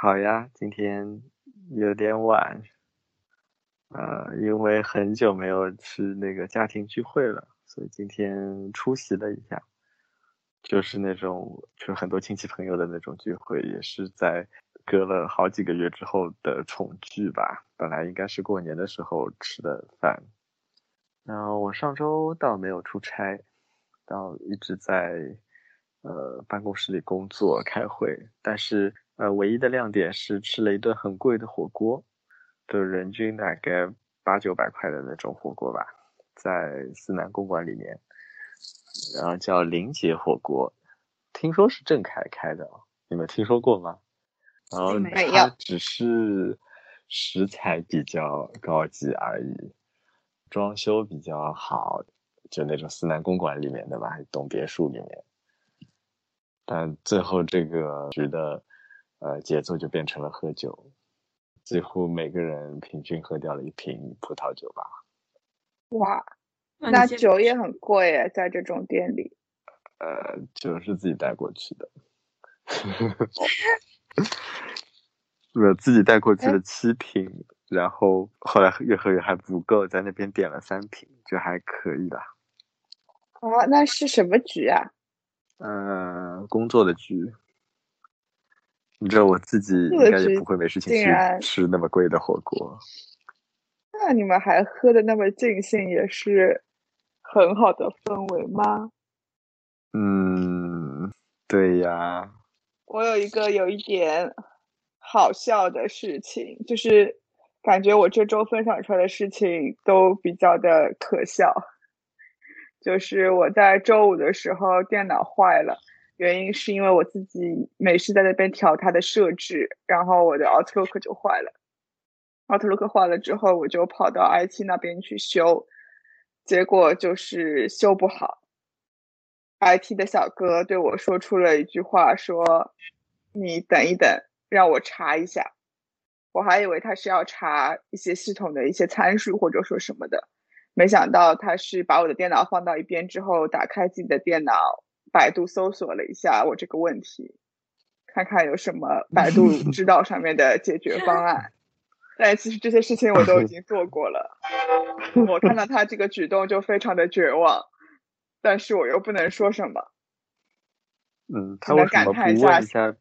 好呀，今天有点晚，呃，因为很久没有去那个家庭聚会了，所以今天出席了一下，就是那种就是很多亲戚朋友的那种聚会，也是在隔了好几个月之后的重聚吧。本来应该是过年的时候吃的饭，然后我上周倒没有出差，倒一直在呃办公室里工作开会，但是。呃，唯一的亮点是吃了一顿很贵的火锅，就人均大概八九百块的那种火锅吧，在思南公馆里面，然后叫林杰火锅，听说是郑恺开的，你们听说过吗？然后它只是食材比较高级而已，装修比较好，就那种思南公馆里面的吧，栋别墅里面，但最后这个局的。呃，节奏就变成了喝酒，几乎每个人平均喝掉了一瓶葡萄酒吧。哇，那酒也很贵诶，在这种店里。呃，酒是自己带过去的，我自己带过去了七瓶，然后后来越喝越还不够，在那边点了三瓶，就还可以啦。哦，那是什么局啊？呃，工作的局。你知道我自己应该也不会没事情去吃那么贵的火锅。那你们还喝的那么尽兴，也是很好的氛围吗？嗯，对呀。我有一个有一点好笑的事情，就是感觉我这周分享出来的事情都比较的可笑。就是我在周五的时候电脑坏了。原因是因为我自己没事在那边调它的设置，然后我的 Outlook 就坏了。Outlook 坏了之后，我就跑到 IT 那边去修，结果就是修不好。IT 的小哥对我说出了一句话，说：“你等一等，让我查一下。”我还以为他是要查一些系统的一些参数或者说什么的，没想到他是把我的电脑放到一边之后，打开自己的电脑。百度搜索了一下我这个问题，看看有什么百度 知道上面的解决方案。但其实这些事情我都已经做过了。我看到他这个举动就非常的绝望，但是我又不能说什么。嗯，他能感叹一下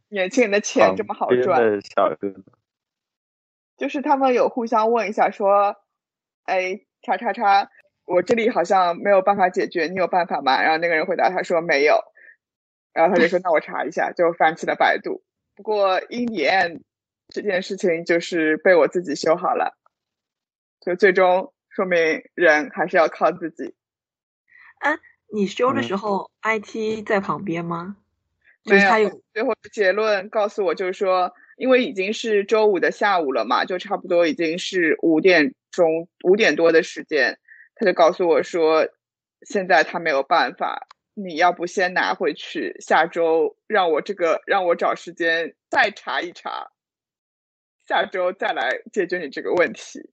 年轻人的钱这么好赚。就是他们有互相问一下说：“哎，叉叉叉。”我这里好像没有办法解决，你有办法吗？然后那个人回答他说没有，然后他就说 那我查一下，就翻起了百度。不过 in the end 这件事情就是被我自己修好了，就最终说明人还是要靠自己。啊，你修的时候 IT 在旁边吗？没有。最后结论告诉我就是说，因为已经是周五的下午了嘛，就差不多已经是五点钟五点多的时间。他就告诉我说：“现在他没有办法，你要不先拿回去，下周让我这个让我找时间再查一查，下周再来解决你这个问题。”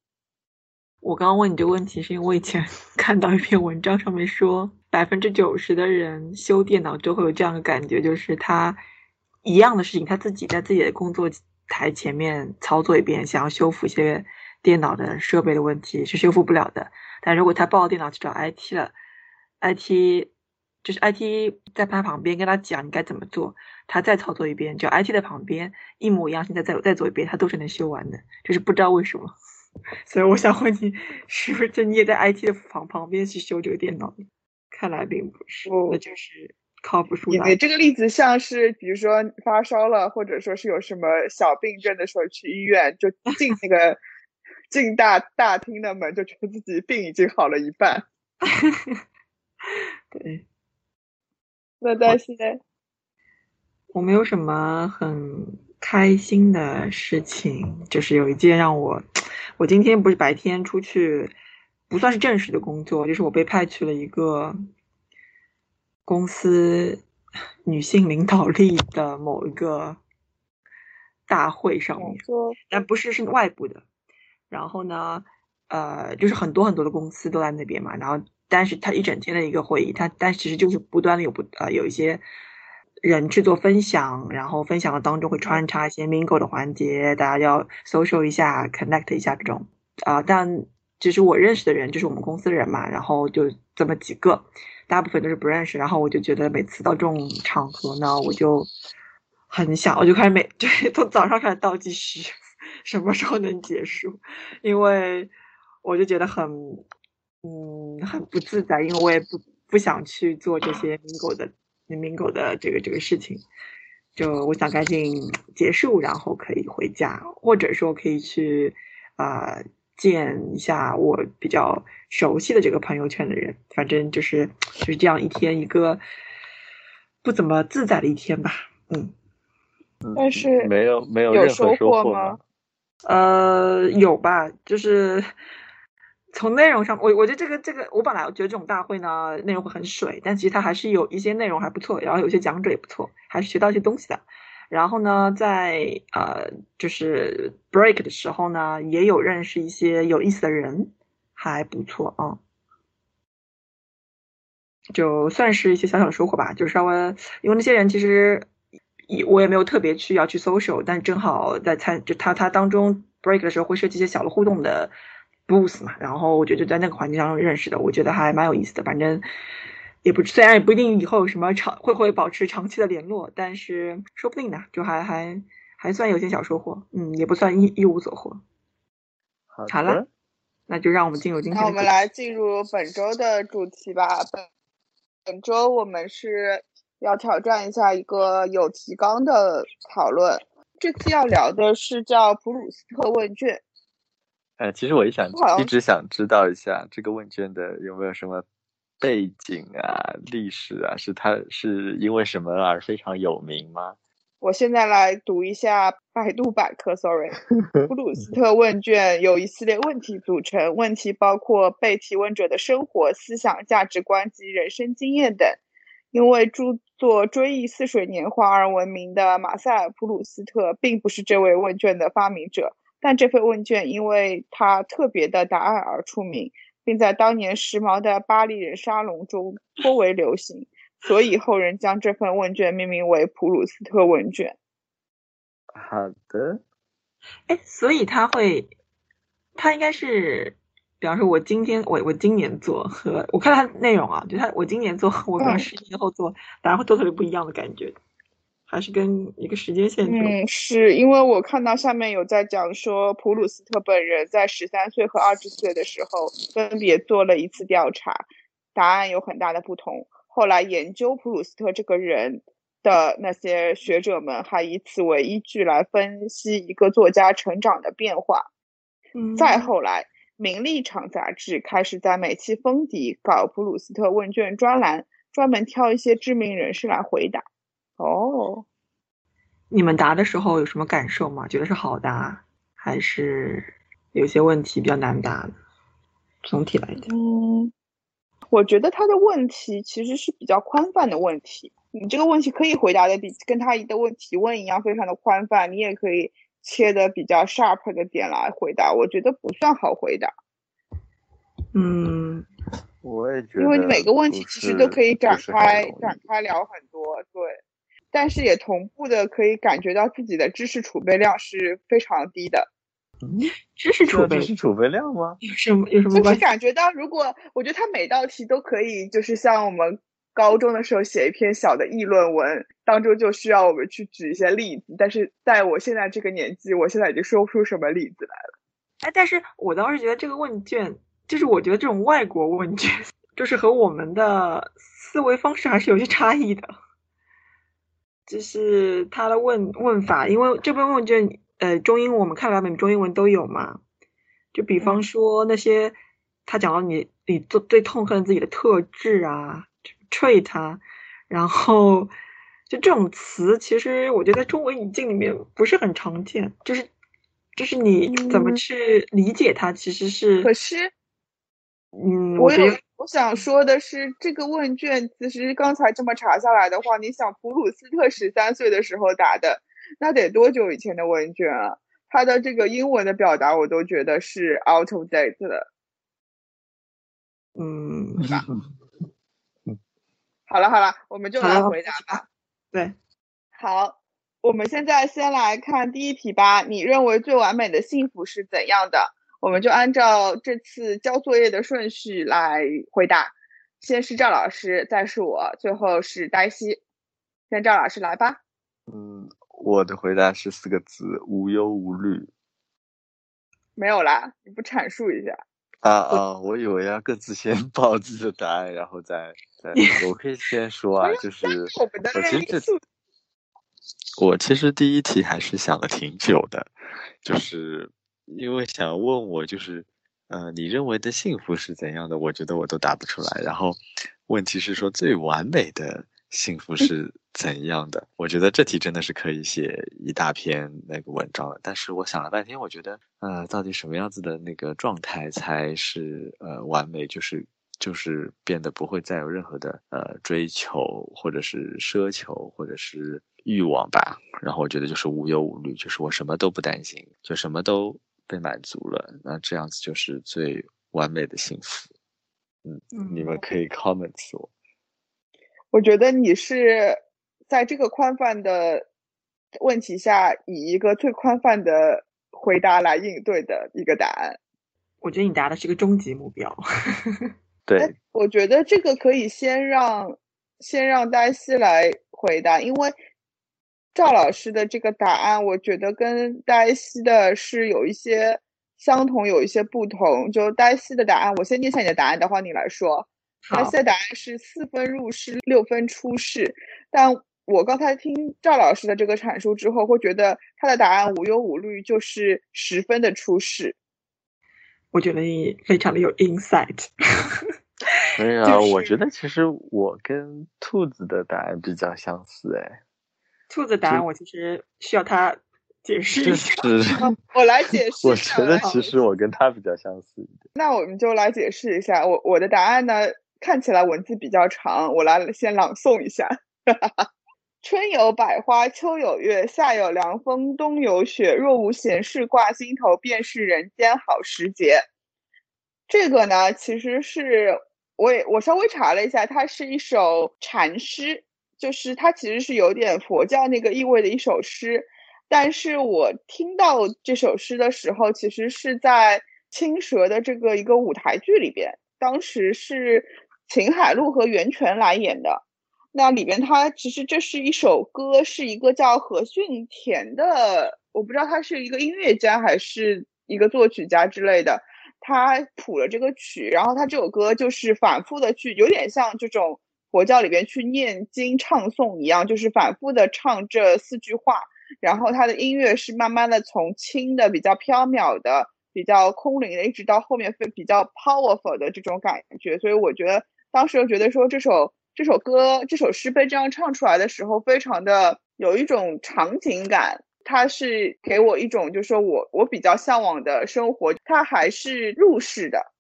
我刚刚问你这个问题，是因为我以前 看到一篇文章，上面说百分之九十的人修电脑都会有这样的感觉，就是他一样的事情，他自己在自己的工作台前面操作一遍，想要修复一些电脑的设备的问题，是修复不了的。但如果他抱着电脑去找 IT 了，IT 就是 IT 在他旁边跟他讲你该怎么做，他再操作一遍，就 IT 的旁边一模一样，现在再再做一遍，他都是能修完的，就是不知道为什么。所以我想问你，是不是你也在 IT 的旁旁边去修这个电脑？看来并不是，那就是靠不住。你这个例子像是，比如说发烧了，或者说是有什么小病症的时候去医院，就进那个。进大大厅的门，就觉得自己病已经好了一半。对，那但是呢，我没有什么很开心的事情，就是有一件让我，我今天不是白天出去，不算是正式的工作，就是我被派去了一个公司女性领导力的某一个大会上面，但不是是外部的。然后呢，呃，就是很多很多的公司都在那边嘛。然后，但是他一整天的一个会议，他但其实就是不断的有不呃有一些人去做分享，然后分享的当中会穿插一些 mingle 的环节，大家要 social 一下，connect 一下这种啊。但其实我认识的人就是我们公司的人嘛，然后就这么几个，大部分都是不认识。然后我就觉得每次到这种场合呢，我就很想，我就开始每对从早上开始倒计时，什么时候能结束？因为我就觉得很嗯很不自在，因为我也不不想去做这些 mingle 的。名狗的这个这个事情，就我想赶紧结束，然后可以回家，或者说可以去啊见一下我比较熟悉的这个朋友圈的人。反正就是就是这样一天一个不怎么自在的一天吧。嗯，但是没有没有任何收获吗？呃，有吧，就是。从内容上，我我觉得这个这个，我本来我觉得这种大会呢，内容会很水，但其实它还是有一些内容还不错，然后有些讲者也不错，还是学到一些东西的。然后呢，在呃就是 break 的时候呢，也有认识一些有意思的人，还不错啊，就算是一些小小的收获吧。就稍微因为那些人其实也我也没有特别去要去 social，但正好在参就他他当中 break 的时候会设计一些小的互动的。booth 嘛，然后我觉得就在那个环境当中认识的，我觉得还蛮有意思的。反正也不虽然也不一定以后什么长会不会保持长期的联络，但是说不定呢，就还还还算有些小收获，嗯，也不算一一无所获。好了，那就让我们进入今天。那我们来进入本周的主题吧。本本周我们是要挑战一下一个有提纲的讨论。这次要聊的是叫普鲁斯特问卷。呃，其实我一想一直想知道一下这个问卷的有没有什么背景啊、历史啊，是它是因为什么而非常有名吗？我现在来读一下百度百科，sorry，普鲁斯特问卷由一系列问题组成，问题包括被提问者的生活、思想、价值观及人生经验等。因为著作《追忆似水年华》而闻名的马塞尔·普鲁斯特，并不是这位问卷的发明者。但这份问卷因为他特别的答案而出名，并在当年时髦的巴黎人沙龙中颇为流行，所以后人将这份问卷命名为普鲁斯特问卷。好的，哎，所以他会，他应该是，比方说，我今天我我今年做和我看他内容啊，就他我今年做，我可能十年后做，当然会做特别不一样的感觉。还是跟一个时间线。嗯，是因为我看到下面有在讲说，普鲁斯特本人在十三岁和二十岁的时候分别做了一次调查，答案有很大的不同。后来研究普鲁斯特这个人的那些学者们还以此为依据来分析一个作家成长的变化。嗯，再后来，《名利场》杂志开始在每期封底搞普鲁斯特问卷专栏，专门挑一些知名人士来回答。哦，你们答的时候有什么感受吗？觉得是好答，还是有些问题比较难答？总体来讲，嗯，我觉得他的问题其实是比较宽泛的问题。你这个问题可以回答的比跟他的问提问一样，非常的宽泛。你也可以切的比较 sharp 的点来回答。我觉得不算好回答。嗯，我也觉得，因为你每个问题其实都可以展开展开聊很多，对。但是也同步的可以感觉到自己的知识储备量是非常低的。知识储备，知识储备量吗？有什么有什么就是感觉到，如果我觉得他每道题都可以，就是像我们高中的时候写一篇小的议论文，当中就需要我们去举一些例子。但是在我现在这个年纪，我现在已经说不出什么例子来了。哎，但是我倒是觉得这个问卷，就是我觉得这种外国问卷，就是和我们的思维方式还是有些差异的。就是他的问问法，因为这份问卷，呃，中英我们看版本中英文都有嘛。就比方说那些他讲到你你最最痛恨自己的特质啊，trait 啊，然后就这种词，其实我觉得在中文语境里面不是很常见。就是就是你怎么去理解它，其实是可是，嗯，我有。我想说的是，这个问卷其实刚才这么查下来的话，你想普鲁斯特十三岁的时候答的，那得多久以前的问卷啊？他的这个英文的表达，我都觉得是 out of date 的。嗯，好了好了，我们就来回答吧。对，好，我们现在先来看第一题吧。你认为最完美的幸福是怎样的？我们就按照这次交作业的顺序来回答。先是赵老师，再是我，最后是黛西。先赵老师来吧。嗯，我的回答是四个字：无忧无虑。没有啦，你不阐述一下？啊 啊！我以为要各自先 报自己的答案，然后再再。我可以先说啊，就是我其实这我其实第一题还是想了挺久的，就是因为想问我就是，呃，你认为的幸福是怎样的？我觉得我都答不出来。然后问题是说最完美的。幸福是怎样的？我觉得这题真的是可以写一大篇那个文章了。但是我想了半天，我觉得，呃，到底什么样子的那个状态才是呃完美？就是就是变得不会再有任何的呃追求，或者是奢求，或者是欲望吧。然后我觉得就是无忧无虑，就是我什么都不担心，就什么都被满足了。那这样子就是最完美的幸福。嗯，你们可以 comment 我。我觉得你是在这个宽泛的问题下，以一个最宽泛的回答来应对的一个答案。我觉得你答的是个终极目标。对，我觉得这个可以先让先让黛西来回答，因为赵老师的这个答案，我觉得跟黛西的是有一些相同，有一些不同。就黛西的答案，我先念下你的答案，等会你来说。他现在答案是四分入世，六分出世。但我刚才听赵老师的这个阐述之后，会觉得他的答案无忧无虑，就是十分的出世。我觉得你非常的有 insight。没有，我觉得其实我跟兔子的答案比较相似。哎，兔子答案我其实需要他解释一下。我来解释。我觉得其实我跟他比较相似一点。那我们就来解释一下，我我的答案呢？看起来文字比较长，我来先朗诵一下。春有百花，秋有月，夏有凉风，冬有雪。若无闲事挂心头，便是人间好时节。这个呢，其实是我也我稍微查了一下，它是一首禅诗，就是它其实是有点佛教那个意味的一首诗。但是我听到这首诗的时候，其实是在青蛇的这个一个舞台剧里边，当时是。秦海璐和袁泉来演的，那里边他其实这是一首歌，是一个叫何训田的，我不知道他是一个音乐家还是一个作曲家之类的，他谱了这个曲，然后他这首歌就是反复的去，有点像这种佛教里边去念经唱诵一样，就是反复的唱这四句话，然后他的音乐是慢慢的从轻的比较飘渺的。比较空灵的，一直到后面非比较 powerful 的这种感觉，所以我觉得当时又觉得说这首这首歌这首诗被这样唱出来的时候，非常的有一种场景感，它是给我一种就是说我我比较向往的生活，它还是入世的，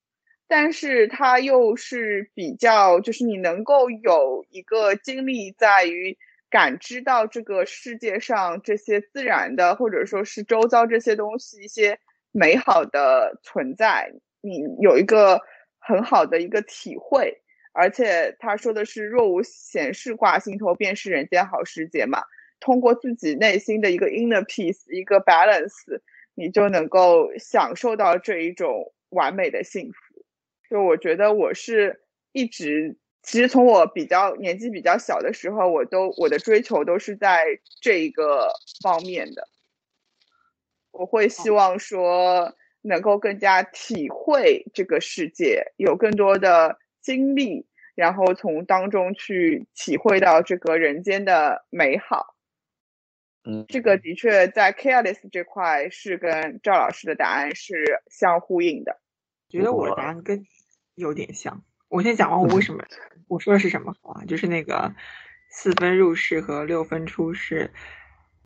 但是它又是比较就是你能够有一个经历在于感知到这个世界上这些自然的或者说是周遭这些东西一些。美好的存在，你有一个很好的一个体会，而且他说的是“若无闲事挂心头，便是人间好时节”嘛。通过自己内心的一个 inner peace，一个 balance，你就能够享受到这一种完美的幸福。就我觉得，我是一直，其实从我比较年纪比较小的时候，我都我的追求都是在这一个方面的。我会希望说能够更加体会这个世界，有更多的经历，然后从当中去体会到这个人间的美好。嗯，这个的确在 careless 这块是跟赵老师的答案是相呼应的。觉得我的答案跟有点像。我先讲完我为什么 我说的是什么啊，就是那个四分入世和六分出世。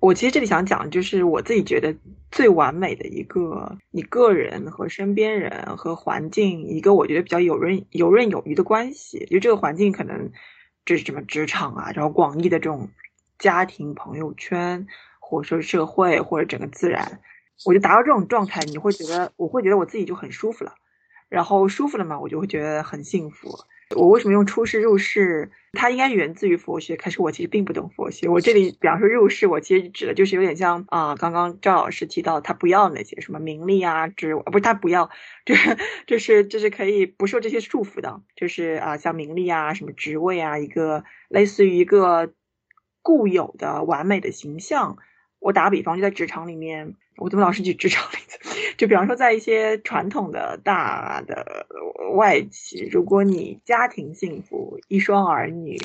我其实这里想讲，就是我自己觉得最完美的一个，你个人和身边人和环境一个我觉得比较游刃游刃有余的关系。就这个环境可能这是什么职场啊，然后广义的这种家庭、朋友圈，或者说社会或者整个自然，我就达到这种状态，你会觉得我会觉得我自己就很舒服了。然后舒服了嘛，我就会觉得很幸福。我为什么用出世入世？它应该源自于佛学，可是我其实并不懂佛学。我这里比方说入世，我其实指的就是有点像啊，刚刚赵老师提到他不要那些什么名利啊，职不是他不要，就是就是就是可以不受这些束缚的，就是啊，像名利啊，什么职位啊，一个类似于一个固有的完美的形象。我打个比方，就在职场里面。我怎么老是举职场例子？就比方说，在一些传统的大的外企，如果你家庭幸福、一双儿女，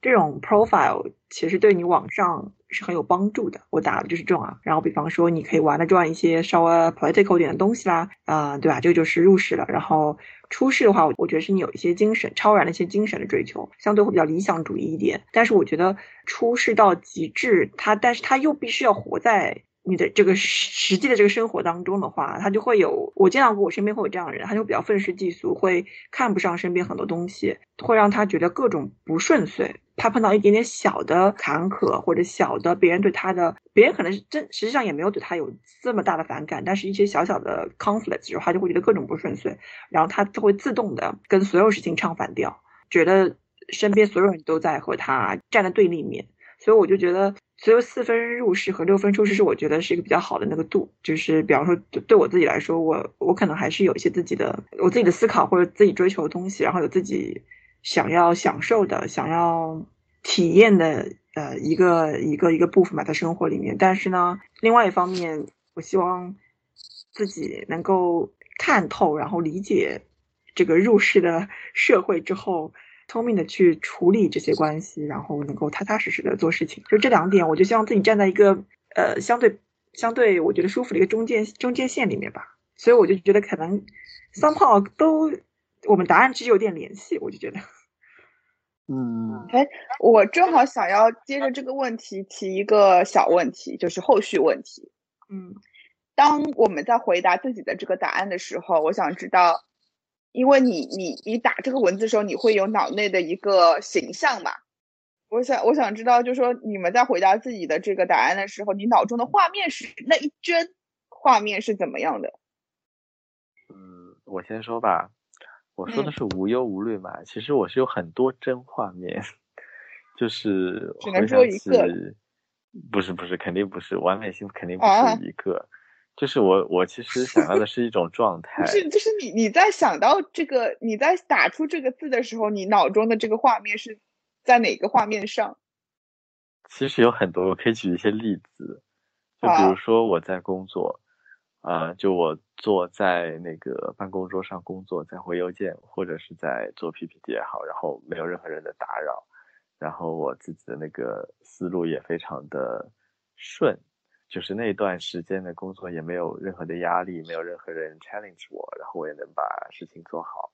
这种 profile 其实对你往上是很有帮助的。我打的就是这种啊。然后，比方说，你可以玩的转一些稍微 political 点的东西啦，啊，对吧？这个就是入世了。然后出世的话，我觉得是你有一些精神超然的一些精神的追求，相对会比较理想主义一点。但是，我觉得出世到极致，他但是他又必须要活在。你的这个实际的这个生活当中的话，他就会有我见到过，我身边会有这样的人，他就比较愤世嫉俗，会看不上身边很多东西，会让他觉得各种不顺遂。他碰到一点点小的坎坷或者小的别人对他的，别人可能是真实际上也没有对他有这么大的反感，但是一些小小的 conflict 时候，他就会觉得各种不顺遂，然后他就会自动的跟所有事情唱反调，觉得身边所有人都在和他站在对立面，所以我就觉得。所以四分入世和六分出世是我觉得是一个比较好的那个度，就是比方说对我自己来说，我我可能还是有一些自己的我自己的思考或者自己追求的东西，然后有自己想要享受的、想要体验的呃一个一个一个部分吧，在生活里面。但是呢，另外一方面，我希望自己能够看透，然后理解这个入世的社会之后。聪明的去处理这些关系，然后能够踏踏实实的做事情，就这两点，我就希望自己站在一个呃相对相对我觉得舒服的一个中间中间线里面吧。所以我就觉得可能三炮都我们答案其实有点联系，我就觉得，嗯，哎，我正好想要接着这个问题提一个小问题，就是后续问题。嗯，当我们在回答自己的这个答案的时候，我想知道。因为你你你打这个文字的时候，你会有脑内的一个形象嘛？我想我想知道，就是说你们在回答自己的这个答案的时候，你脑中的画面是那一帧画面是怎么样的？嗯，我先说吧，我说的是无忧无虑嘛。其实我是有很多帧画面，就是只能说一个，不是不是，肯定不是完美性，肯定不是一个。就是我，我其实想要的是一种状态。是，就是你你在想到这个，你在打出这个字的时候，你脑中的这个画面是在哪个画面上？其实有很多，我可以举一些例子。就比如说我在工作，啊，就我坐在那个办公桌上工作，在回邮件或者是在做 PPT 也好，然后没有任何人的打扰，然后我自己的那个思路也非常的顺。就是那段时间的工作也没有任何的压力，没有任何人 challenge 我，然后我也能把事情做好。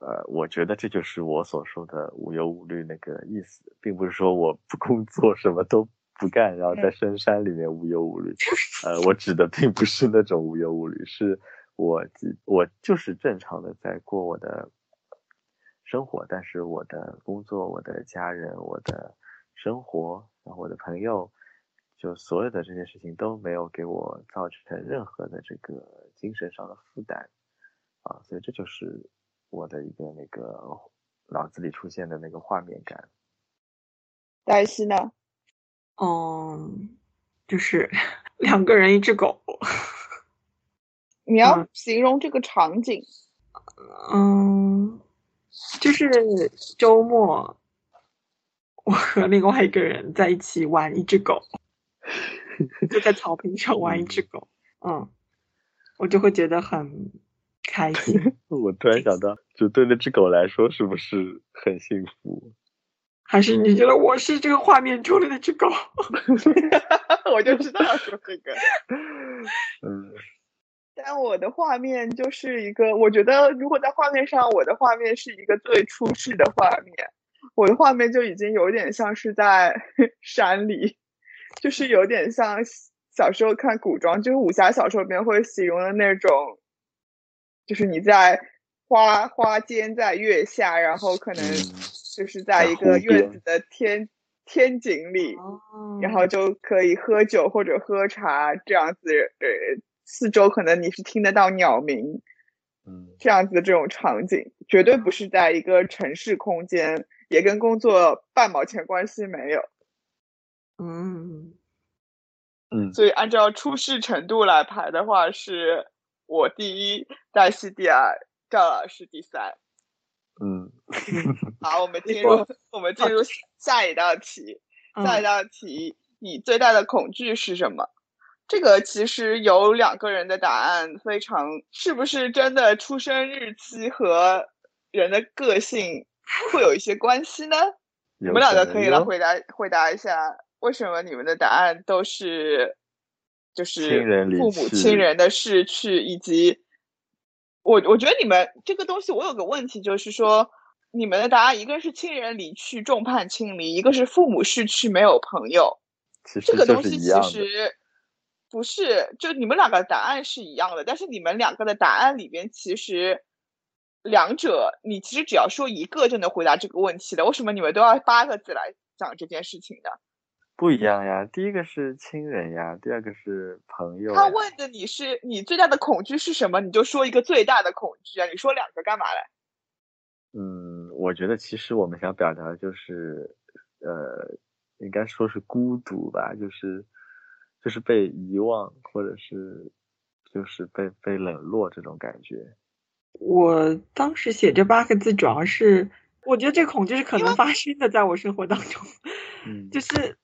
呃，我觉得这就是我所说的无忧无虑那个意思，并不是说我不工作什么都不干，然后在深山里面无忧无虑。呃，我指的并不是那种无忧无虑，是我我就是正常的在过我的生活，但是我的工作、我的家人、我的生活，然后我的朋友。就所有的这些事情都没有给我造成任何的这个精神上的负担，啊，所以这就是我的一个那个脑子里出现的那个画面感。但是呢？嗯，就是 两个人一只狗。你要形容这个场景？嗯，就是周末，我和另外一个人在一起玩一只狗。就在草坪上玩一只狗，嗯，我就会觉得很开心。我突然想到，就对那只狗来说，是不是很幸福？还是你觉得我是这个画面中的那只狗？我就知道要说这个。嗯，但我的画面就是一个，我觉得如果在画面上，我的画面是一个最出世的画面。我的画面就已经有点像是在山里。就是有点像小时候看古装，就是武侠小说里面会形容的那种，就是你在花花间在月下，然后可能就是在一个院子的天天井里，然后就可以喝酒或者喝茶这样子，呃，四周可能你是听得到鸟鸣，嗯这样子的这种场景，绝对不是在一个城市空间，也跟工作半毛钱关系没有。嗯，嗯所以按照出事程度来排的话，是我第一，黛西第二，赵老师第三。嗯 好，我们进入我们进入下一道题。下一嗯道题，你最大的恐惧是什么？这个其实有两个人的答案，非常是不是真的出生日期和人的个性会有一些关系呢？你们两个可以来回答回答一下，为什么你们的答案都是就是父母亲人的逝去，以及我我觉得你们这个东西，我有个问题，就是说你们的答案，一个是亲人离去众叛亲离，一个是父母逝去没有朋友。这个东西其。实不是，就你们两个答案是一样的，但是你们两个的答案里边其实两者，你其实只要说一个就能回答这个问题的。为什么你们都要八个字来讲这件事情呢？不一样呀，第一个是亲人呀，第二个是朋友。他问的你是你最大的恐惧是什么，你就说一个最大的恐惧啊，你说两个干嘛嘞？嗯，我觉得其实我们想表达的就是，呃，应该说是孤独吧，就是就是被遗忘，或者是就是被被冷落这种感觉。我当时写这八个字，主要是我觉得这恐惧是可能发生的，在我生活当中，嗯，就是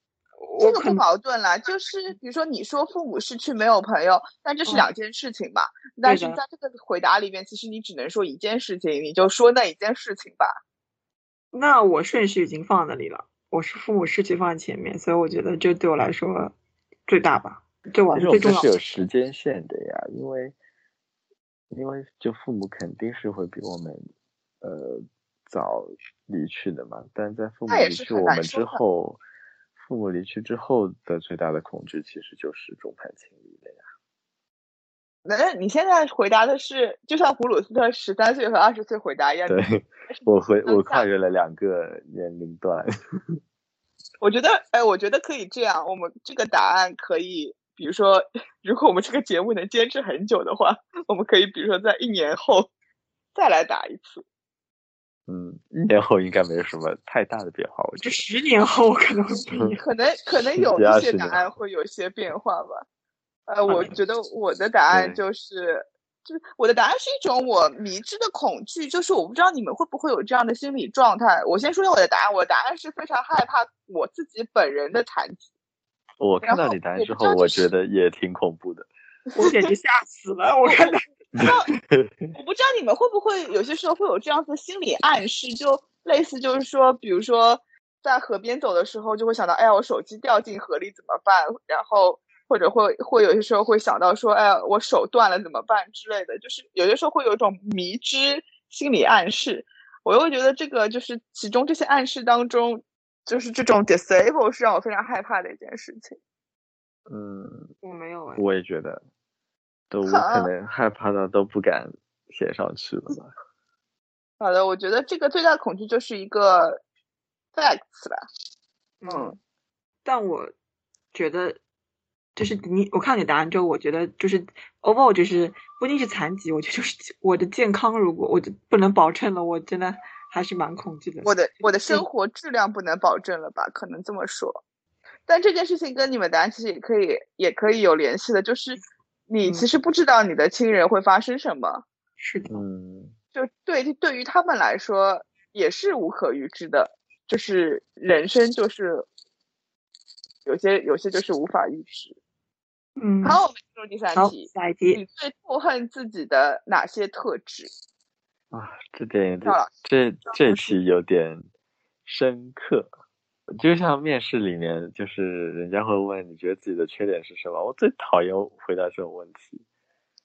这个不矛盾啦，就是比如说你说父母失去没有朋友，但这是嗯两件事情吧？但是在这个回答里面，其实你只能说一件事情，你就说那一件事情吧。那我顺序已经放那里了，我是父母逝去放在前面，所以我觉得这对我来说最大吧，对我其来说最重要的实我们这是有。时间线的呀，因为因为就父母肯定是会比我们呃早离去的嘛，但在父母离去我们之后，父母离去之后的最大的恐惧其实就是众叛亲离的呀。那你现在回答的是，就像普鲁斯特十三岁和二十岁回答一样，对我回 我跨越了两个年龄段。我觉得，哎，我觉得可以这样，我们这个答案可以，比如说，如果我们这个节目能坚持很久的话，我们可以，比如说在一年后再来答一次。嗯，一年后应该没有什么太大的变化，我觉这得。十年后我可能。可能 可能有一些答案会有一些变化吧。呃，我觉得我的答案就是，就是我的答案是一种我迷之的恐惧，就是我不知道你们会不会有这样的心理状态。我先说一下我的答案，我的答案是非常害怕我自己本人的残疾。我看到你答案之后，我觉得也挺恐怖的。我简直吓死了！我看到 我不知道你们会不会有些时候会有这样子的心理暗示，就类似就是说，比如说在河边走的时候，就会想到，哎呀，我手机掉进河里怎么办？然后或者会会有些时候会想到说，哎呀，我手断了怎么办之类的，就是有些时候会有一种迷之心理暗示。我又觉得这个就是其中这些暗示当中，就是这种 disable 是让我非常害怕的一件事情。嗯，我没有哎，我也觉得，都我可能害怕到都不敢写上去了吧。好的，我觉得这个最大的恐惧就是一个 facts 吧。嗯，但我觉得就是你，我看你答案之后，我觉得就是 overall 就是不一定是残疾，我觉得就是我的健康，如果我就不能保证了，我真的还是蛮恐惧的。我的我的生活质量不能保证了吧？可能这么说。但这件事情跟你们答案其实也可以也可以有联系的，就是你嗯。其实不知道你的亲人会发生什么，是的，嗯，就对对于他们来说也是无可预知的，就是人生就是有些有些就是无法预知。嗯，好，我们进入第三，题，下一题，你最痛恨自己的哪些特质？啊，这点有点这这题有点深刻。就像面试里面，就是人家会问你觉得自己的缺点是什么，我最讨厌回答这种问题。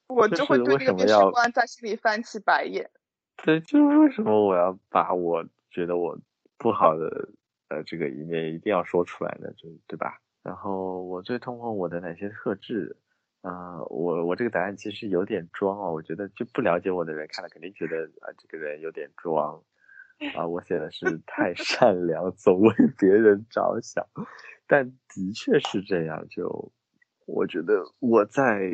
我就就是会对为那个面试什么要官在心里翻起白眼。对，就是为什么我要把我觉得我不好的呃这个一面一定要说出来呢？就对吧？然后我最痛恨我的哪些特质？啊、我我这个答案其实有点装哦，我觉得就不了解我的人看了肯定觉得啊、这个人有点装 啊、我写的是太善良，总为别人着想，但的确是这样。就我觉得我在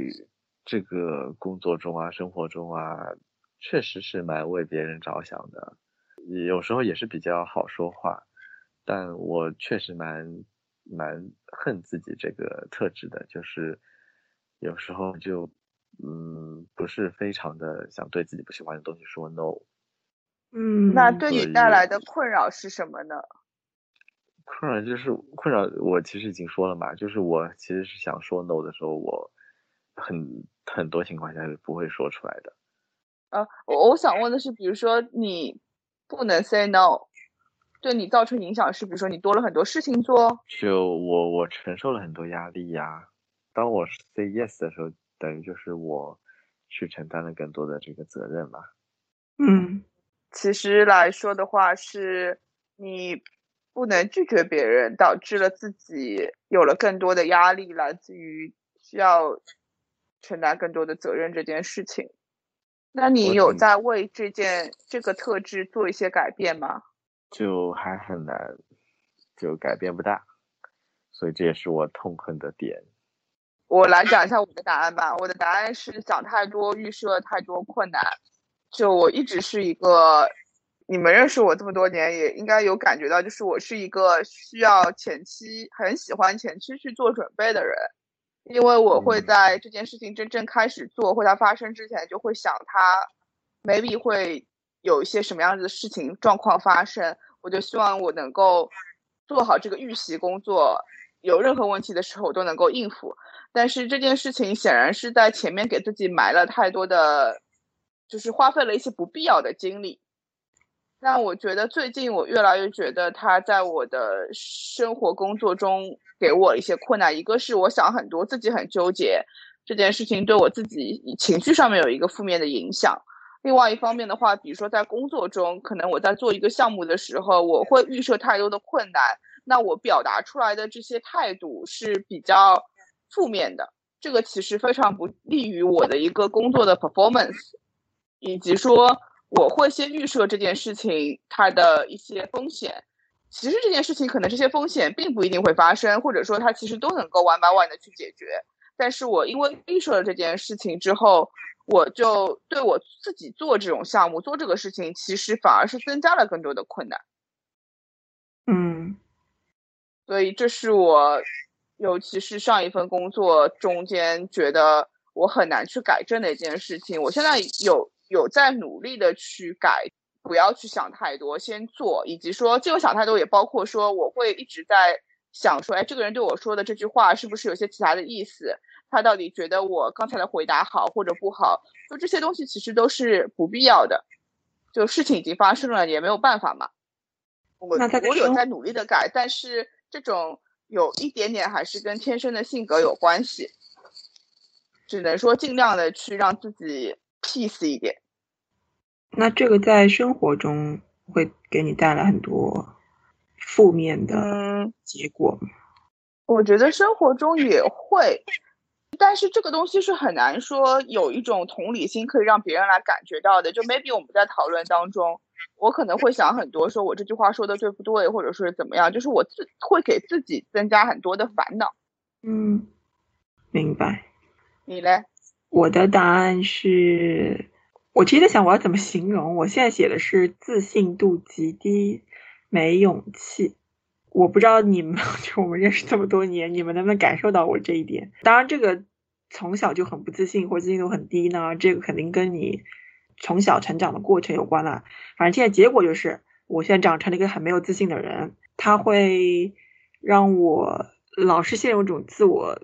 这个工作中啊、生活中啊，确实是蛮为别人着想的，有时候也是比较好说话，但我确实蛮蛮恨自己这个特质的，就是有时候就嗯不是非常的想对自己不喜欢的东西说 no。嗯，那对你带来的困扰是什么呢？困扰就是困扰，我其实已经说了嘛，就是我其实是想说 no 的时候，我很很多情况下是不会说出来的。呃，我我想问的是，比如说你不能 say no，对你造成影响是，比如说你多了很多事情做，就我我承受了很多压力呀，当我 say yes 的时候，等于就是我去承担了更多的这个责任嘛。嗯其实来说的话，是你不能拒绝别人，导致了自己有了更多的压力，来自于需要承担更多的责任这件事情。那你有在为这件这个特质做一些改变吗？就还很难，就改变不大，所以这也是我痛恨的点。我来讲一下我的答案吧。我的答案是想太多，预设太多困难。就我一直是一个，你们认识我这么多年，也应该有感觉到，就是我是一个需要前期很喜欢前期去做准备的人，因为我会嗯在这件事情真正开始做或它发生之前，就会想它 maybe 会有一些什么样子的事情状况发生，我就希望我能够做好这个预习工作，有任何问题的时候我都能够应付。但是这件事情显然是在前面给自己埋了太多的，就是花费了一些不必要的精力。那我觉得最近我越来越觉得他在我的生活工作中给我一些困难。一个是我想很多，自己很纠结这件事情对我自己情绪上面有一个负面的影响。另外一方面的话，比如说在工作中，可能我在做一个项目的时候，我会预设太多的困难，那我表达出来的这些态度是比较负面的，这个其实非常不利于我的一个工作的 performance，以及说我会先预设这件事情它的一些风险。其实这件事情可能这些风险并不一定会发生，或者说它其实都能够 one by one 的去解决。但是我因为预设了这件事情之后，我就对我自己做这种项目、做这个事情，其实反而是增加了更多的困难。嗯所以这是我，尤其是上一份工作中间觉得我很难去改正的一件事情。我现在有有在努力的去改，不要去想太多，先做，以及说这个想太多也包括说我会一直在想说，哎，这个人对我说的这句话是不是有些其他的意思？他到底觉得我刚才的回答好或者不好？就这些东西其实都是不必要的。就事情已经发生了，也没有办法嘛。我我有在努力的改，但是这种有一点点还是跟天生的性格有关系，只能说尽量的去让自己 peace 一点。那这个在生活中会给你带来很多负面的嗯，结果吗？我觉得生活中也会，但是这个东西是很难说有一种同理心可以让别人来感觉到的。就 maybe 我们在讨论当中，我可能会想很多，说我这句话说的对不对，或者是怎么样，就是我自会给自己增加很多的烦恼。嗯，明白。你嘞？我的答案是，我其实在想我要怎么形容。我现在写的是自信度极低，没勇气。我不知道你们，就我们认识这么多年，你们能不能感受到我这一点？当然，这个从小就很不自信或自信度很低呢，这个肯定跟你从小成长的过程有关了。反正现在结果就是，我现在长成了一个很没有自信的人，他会让我老是陷入一种自我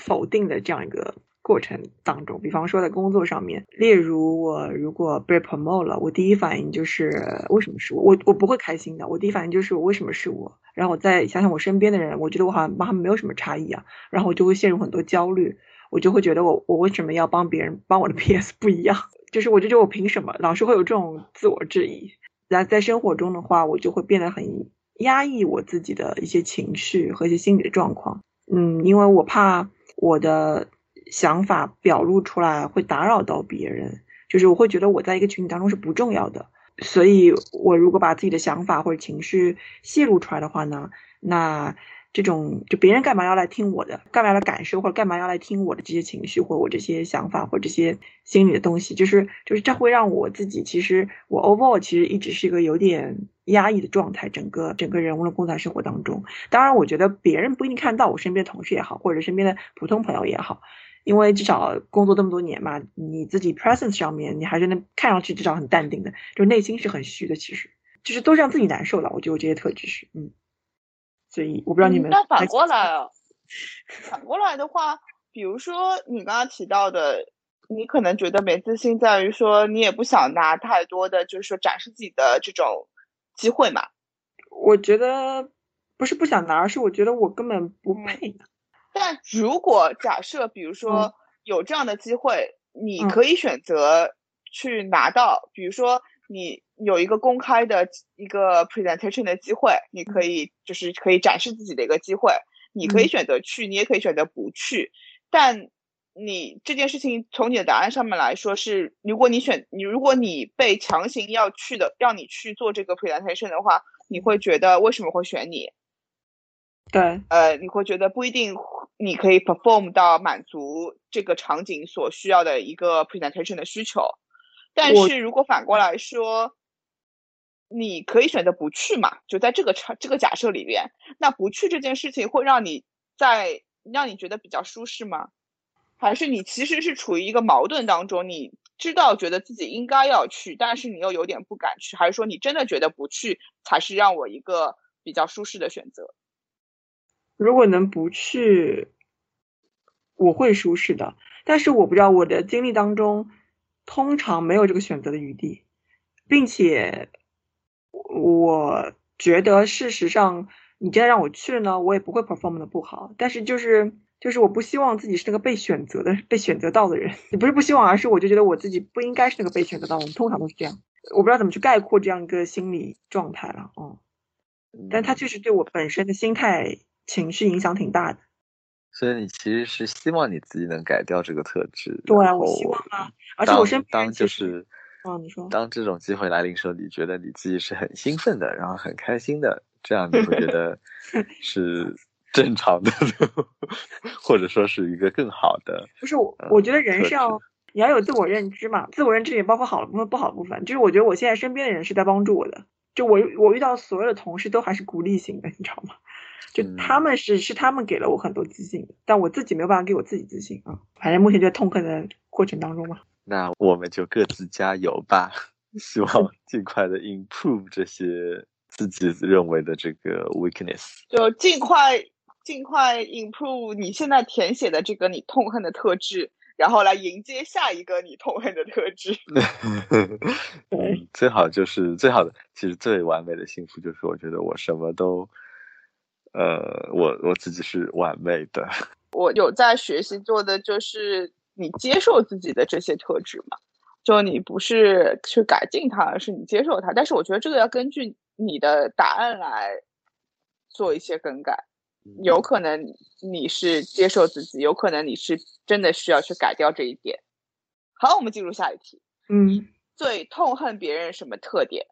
否定的这样一个过程当中。比方说在工作上面，例如我如果被 promote 了，我第一反应就是为什么是我？我我不会开心的，我第一反应就是我为什么是我？然后我再想想我身边的人，我觉得我好像帮他们没有什么差异啊，然后我就会陷入很多焦虑，我就会觉得我我为什么要帮别人，帮我的 PS 不一样？就是我就觉得我凭什么？老是会有这种自我质疑。然后在生活中的话，我就会变得很压抑我自己的一些情绪和一些心理的状况。嗯，因为我怕我的想法表露出来会打扰到别人，就是我会觉得我在一个群体当中是不重要的。所以，我如果把自己的想法或者情绪泄露出来的话呢，那这种就别人干嘛要来听我的，干嘛要来感受或者干嘛要来听我的这些情绪或者我这些想法或者这些心里的东西，就是就是这会让我自己其实我 overall 其实一直是一个有点压抑的状态，整个整个人无论工作生活当中，当然我觉得别人不一定看到我身边的同事也好，或者身边的普通朋友也好，因为至少工作这么多年嘛，你自己 presence 上面你还是能看上去至少很淡定的，就内心是很虚的，其实就是都是让自己难受的，我觉得我这些特质是嗯。所以我不知道你们。那反过来啊，反过来的话，比如说你刚刚提到的，你可能觉得没自信在于说你也不想拿太多的，就是说展示自己的这种机会嘛。我觉得不是不想拿，而是我觉得我根本不配。但如果假设，比如说有这样的机会，你可以选择去拿到，比如说。你有一个公开的一个 presentation 的机会，你可以就是可以展示自己的一个机会，你可以选择去，你也可以选择不去。但你这件事情从你的答案上面来说是，如果你选你，如果你被强行要去的，让你去做这个 presentation 的话，你会觉得为什么会选你？对，呃，你会觉得不一定你可以 perform 到满足这个场景所需要的一个 presentation 的需求。但是如果反过来说，你可以选择不去嘛？就在这个场这个假设里边，那不去这件事情会让你在让你觉得比较舒适吗？还是你其实是处于一个矛盾当中？你知道觉得自己应该要去，但是你又有点不敢去，还是说你真的觉得不去才是让我一个比较舒适的选择？如果能不去，我会舒适的。但是我不知道我的经历当中。通常没有这个选择的余地，并且我觉得事实上，你真的让我去呢，我也不会 perform 的不好。但是就是就是我不希望自己是那个被选择的、被选择到的人。也不是不希望，而是我就觉得我自己不应该是那个被选择到。我们通常都是这样，我不知道怎么去概括这样一个心理状态了。嗯，但他确实对我本身的心态、情绪影响挺大的。所以你其实是希望你自己能改掉这个特质，对啊，我希望啊。而且我身边当就是，哦，你说，当这种机会来临时候，你觉得你自己是很兴奋的，然后很开心的，这样你会觉得 是正常的，或者说是一个更好的。不是我，我觉得人是要你要有自我认知嘛，自我认知也包括好的部分、不好的部分。就是我觉得我现在身边的人是在帮助我的，就我我遇到所有的同事都还是鼓励型的，你知道吗？就他们是是他们给了我很多自信，但我自己没有办法给我自己自信啊。反正目前就在痛恨的过程当中嘛。那我们就各自加油吧，希望 尽快的 improve 这些自己认为的这个 weakness，就尽快尽快 improve 你现在填写的这个你痛恨的特质，然后来迎接下一个你痛恨的特质。嗯，最好就是最好的，其实最完美的幸福就是我觉得我什么都。呃，我我自己是完美的。我有在学习做的就是你接受自己的这些特质嘛，就你不是去改进它，而是你接受它。但是我觉得这个要根据你的答案来做一些更改。有可能你是接受自己，有可能你是真的需要去改掉这一点。好，我们进入下一题。嗯，最痛恨别人什么特点？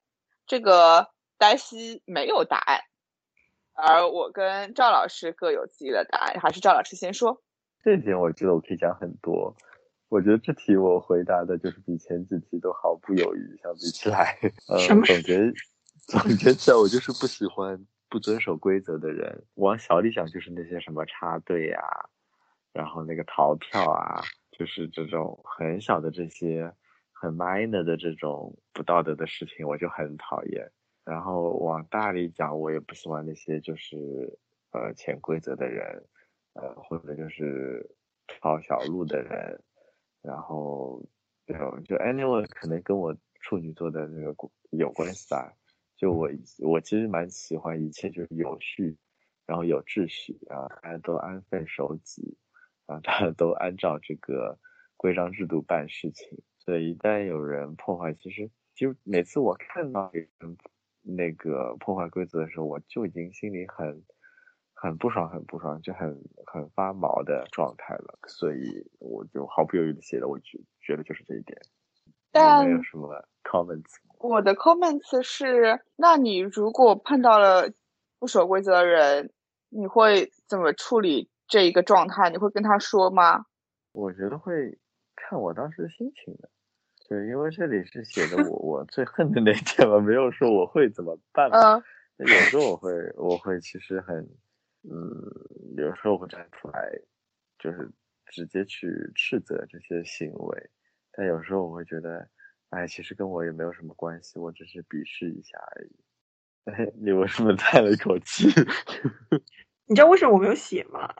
这个黛西没有答案。而我跟赵老师各有自己的答案，还是赵老师先说。这点我觉得我可以讲很多。我觉得这题我回答的就是比前几题都毫不犹豫，相比起来，呃，总结总结起来，我就是不喜欢不遵守规则的人。往小里讲，就是那些什么插队啊，然后那个逃票啊，就是这种很小的这些很 minor 的这种不道德的事情，我就很讨厌。然后往大里讲，我也不喜欢那些就是呃潜规则的人，呃或者就是抄小路的人，然后这种就 anyway 可能跟我处女座的那个有关系吧。就我我其实蛮喜欢一切就是有序，然后有秩序啊，大家都安分守己啊，大家都按照这个规章制度办事情。所以一旦有人破坏，其实就每次我看到有人。那个破坏规则的时候，我就已经心里很很不爽，很不爽，就很很发毛的状态了，所以我就毫不犹豫的写了，我觉觉得就是这一点。但没有什么 comments。我的 comments 是，那你如果碰到了不守规则的人，你会怎么处理这一个状态？你会跟他说吗？我觉得会看我当时的心情的，对，因为这里是写的我我最恨的那天嘛，没有说我会怎么办嘛。嗯有时候我会我会其实很，嗯，有时候会站出来，就是直接去斥责这些行为，但有时候我会觉得，哎，其实跟我也没有什么关系，我只是鄙视一下而已。哎，你为什么叹了一口气？你知道为什么我没有写吗？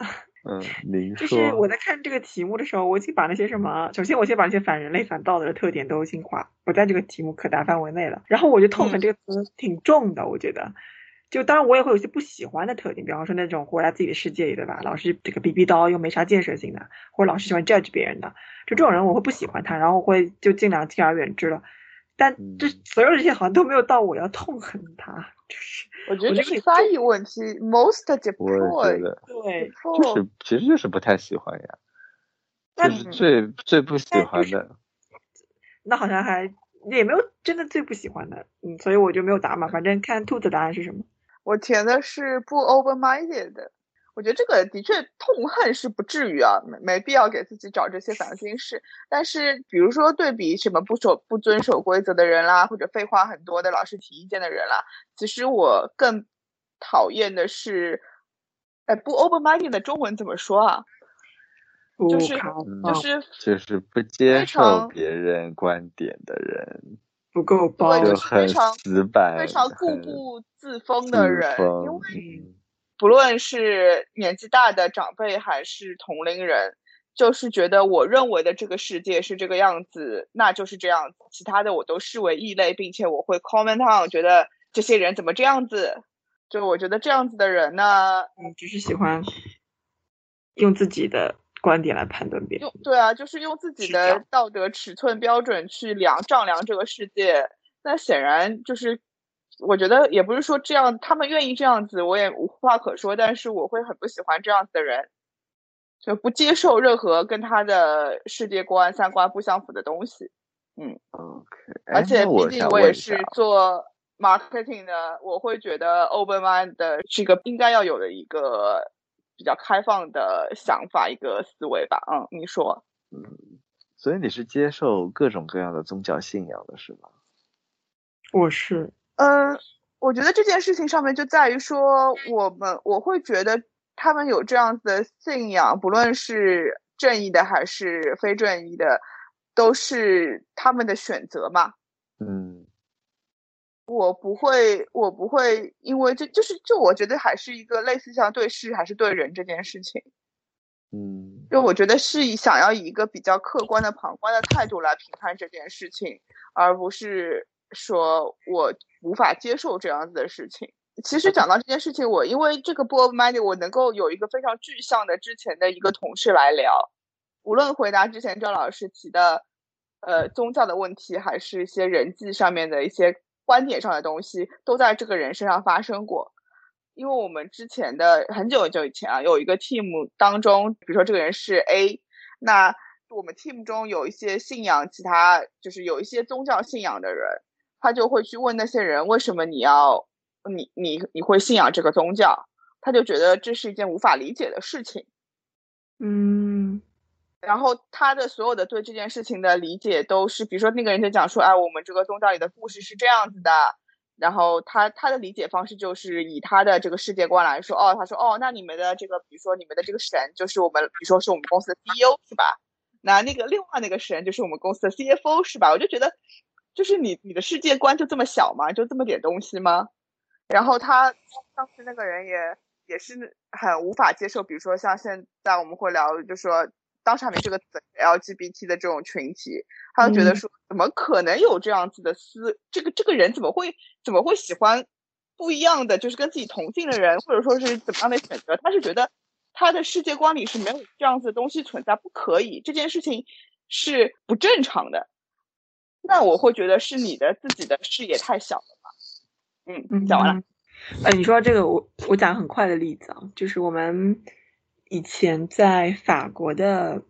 嗯，您就，是我在看这个题目的时候，我已经把那些什么，首先我先把那些反人类、反道德的特点都已经划不在这个题目可答范围内了。然后我觉得痛恨这个词挺重的，我觉得。就当然我也会有些不喜欢的特点，比方说那种活在自己的世界里，对吧？老是这个逼逼叨又没啥建设性的，或者老是喜欢 judge 别人的，就这种人我会不喜欢他，然后我会就尽量敬而远之了。但这嗯所有这些好像都没有到我要痛恨他，就是我觉得我觉得这是发译问题，most 我也觉 deploy 得对，就是其实就是不太喜欢呀，那就是最最不喜欢的。那好像还也没有真的最不喜欢的，嗯，所以我就没有答嘛。反正看兔子答案是什么。我填的是不 open minded 的。我觉得这个的确痛恨是不至于啊，没没必要给自己找这些烦心事。但是比如说对比什么不守不遵守规则的人啦，或者废话很多的老是提意见的人啦，其实我更讨厌的是，哎，不 open minded 的中文怎么说啊？就是就是 就是不接非受常别人观点的人，不够包对，就就是非常死板，非常固步自封的人，因为嗯不论是年纪大的长辈还是同龄人，就是觉得我认为的这个世界是这个样子，那就是这样子，其他的我都视为异类，并且我会 comment on，觉得这些人怎么这样子？就我觉得这样子的人呢，嗯，只是喜欢用自己的观点来判断别人用。对啊，就是用自己的道德尺寸标准去量丈量这个世界，那显然就是，我觉得也不是说这样，他们愿意这样子，我也无话可说，但是我会很不喜欢这样子的人，就不接受任何跟他的世界观、三观不相符的东西。嗯 OK，而且毕竟我也是做 marketing 的，我会觉得 open mind 的是一个应该要有的一个比较开放的想法，一个思维吧。嗯，你说。嗯，所以你是接受各种各样的宗教信仰的是吗？我是，嗯，我觉得这件事情上面就在于说，我们我会觉得他们有这样子的信仰，不论是正义的还是非正义的，都是他们的选择嘛。嗯我不会，我不会因为这就是就我觉得还是一个类似像对事还是对人这件事情，嗯就我觉得是以想要以一个比较客观的旁观的态度来评判这件事情，而不是说我无法接受这样子的事情。其实讲到这件事情，我因为这个不 open minded，我能够有一个非常具象的之前的一个同事来聊，无论回答之前赵老师提的呃宗教的问题，还是一些人际上面的一些观点上的东西，都在这个人身上发生过。因为我们之前的很久很久以前啊，有一个 team 当中，比如说这个人是 A，那我们 team 中有一些信仰其他就是有一些宗教信仰的人，他就会去问那些人为什么你要你你你会信仰这个宗教，他就觉得这是一件无法理解的事情。嗯然后他的所有的对这件事情的理解都是，比如说那个人就讲说，哎，我们这个宗教里的故事是这样子的，然后他他的理解方式就是以他的这个世界观来说，哦，他说，哦，那你们的这个，比如说你们的这个神就是我们，比如说是我们公司的 CEO 是吧？那那个另外那个神就是我们公司的 CFO 是吧？我就觉得，就是你你的世界观就这么小吗？就这么点东西吗？然后他当时那个人也也是很无法接受，比如说像现在我们会聊，就说当时还没这个词 LGBT 的这种群体，他就觉得嗯说怎么可能有这样子的思，这个这个人怎么会怎么会喜欢不一样的，就是跟自己同性的人，或者说是怎么样的选择？他是觉得他的世界观里是没有这样子的东西存在，不可以，这件事情是不正常的。那我会觉得是你的自己的视野太小了吧？嗯，嗯，讲完了。。呃，你说这个，我我讲个很快的例子啊，就是我们以前在法国的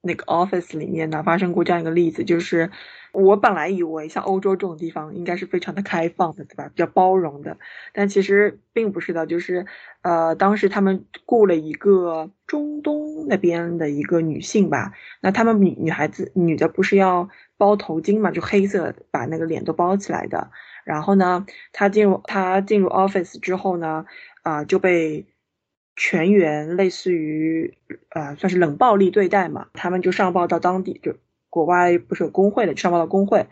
那个 office 里面呢发生过这样一个例子，就是我本来以为像欧洲这种地方应该是非常的开放的，对吧？比较包容的，但其实并不是的。就是呃，当时他们雇了一个中东那边的一个女性吧，那他们女女孩子女的不是要包头巾嘛，就黑色把那个脸都包起来的。然后呢，他进入他进入 office 之后呢，啊就被。全员类似于呃，算是冷暴力对待嘛？他们就上报到当地，就国外不是有工会的，上报到工会，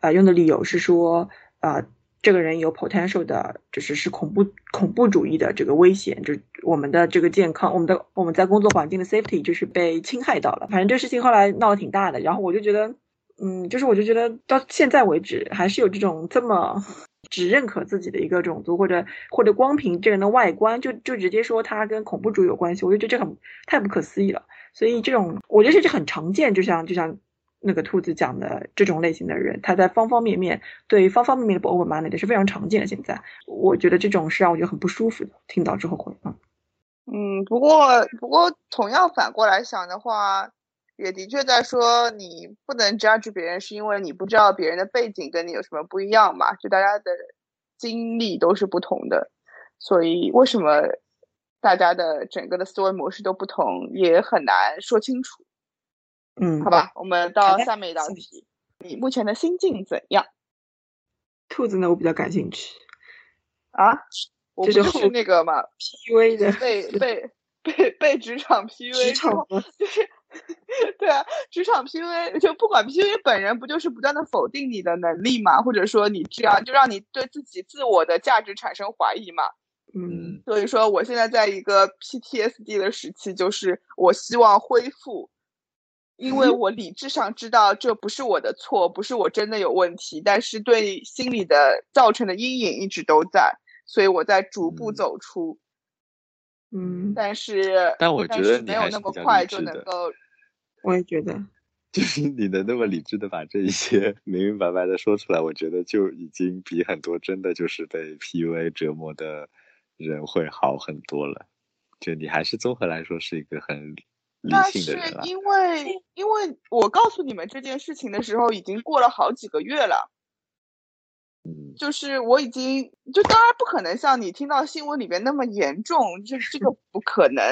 啊，用的理由是说，啊，这个人有 potential 的，就是是恐怖恐怖主义的这个危险，就我们的这个健康，我们的我们在工作环境的 safety 就是被侵害到了。反正这事情后来闹得挺大的，然后我就觉得，嗯，就是我就觉得到现在为止，还是有这种这么。只认可自己的一个种族，或者或者光凭这人的外观就就直接说他跟恐怖主义有关系，我就觉得这很太不可思议了。所以这种我觉得这很常见，就像就像那个兔子讲的这种类型的人，他在方方面面对方方面面的 open mind 的是非常常见的。现在我觉得这种是让我觉得很不舒服的。听到之后会嗯嗯，不过不过同样反过来想的话。也的确在说，你不能 judge 别人，是因为你不知道别人的背景跟你有什么不一样嘛？就大家的经历都是不同的，所以为什么大家的整个的思维模式都不同，也很难说清楚。嗯，好吧，我们到下面一道题，你目前的心境怎样？兔子呢？我比较感兴趣。啊？我不是那个嘛？PUA 的被被被被职场 PUA 职场就是。对啊，职场 PUA 就不管 PUA 本人不就是不断的否定你的能力嘛，或者说你这样就让你对自己自我的价值产生怀疑嘛。嗯，所以说我现在在一个 PTSD 的时期，就是我希望恢复，因为我理智上知道这不是我的错，不是我真的有问题，但是对心理的造成的阴影一直都在，所以我在逐步走出。嗯，但是但我觉得没有那么快就能够。我也觉得，就是你能那么理智的把这一些明明白白的说出来，我觉得就已经比很多真的就是被 PUA 折磨的人会好很多了。就你还是综合来说是一个很理性的人了。因为因为我告诉你们这件事情的时候，已经过了好几个月了。嗯，就是我已经就当然不可能像你听到新闻里边那么严重，就这个不可能。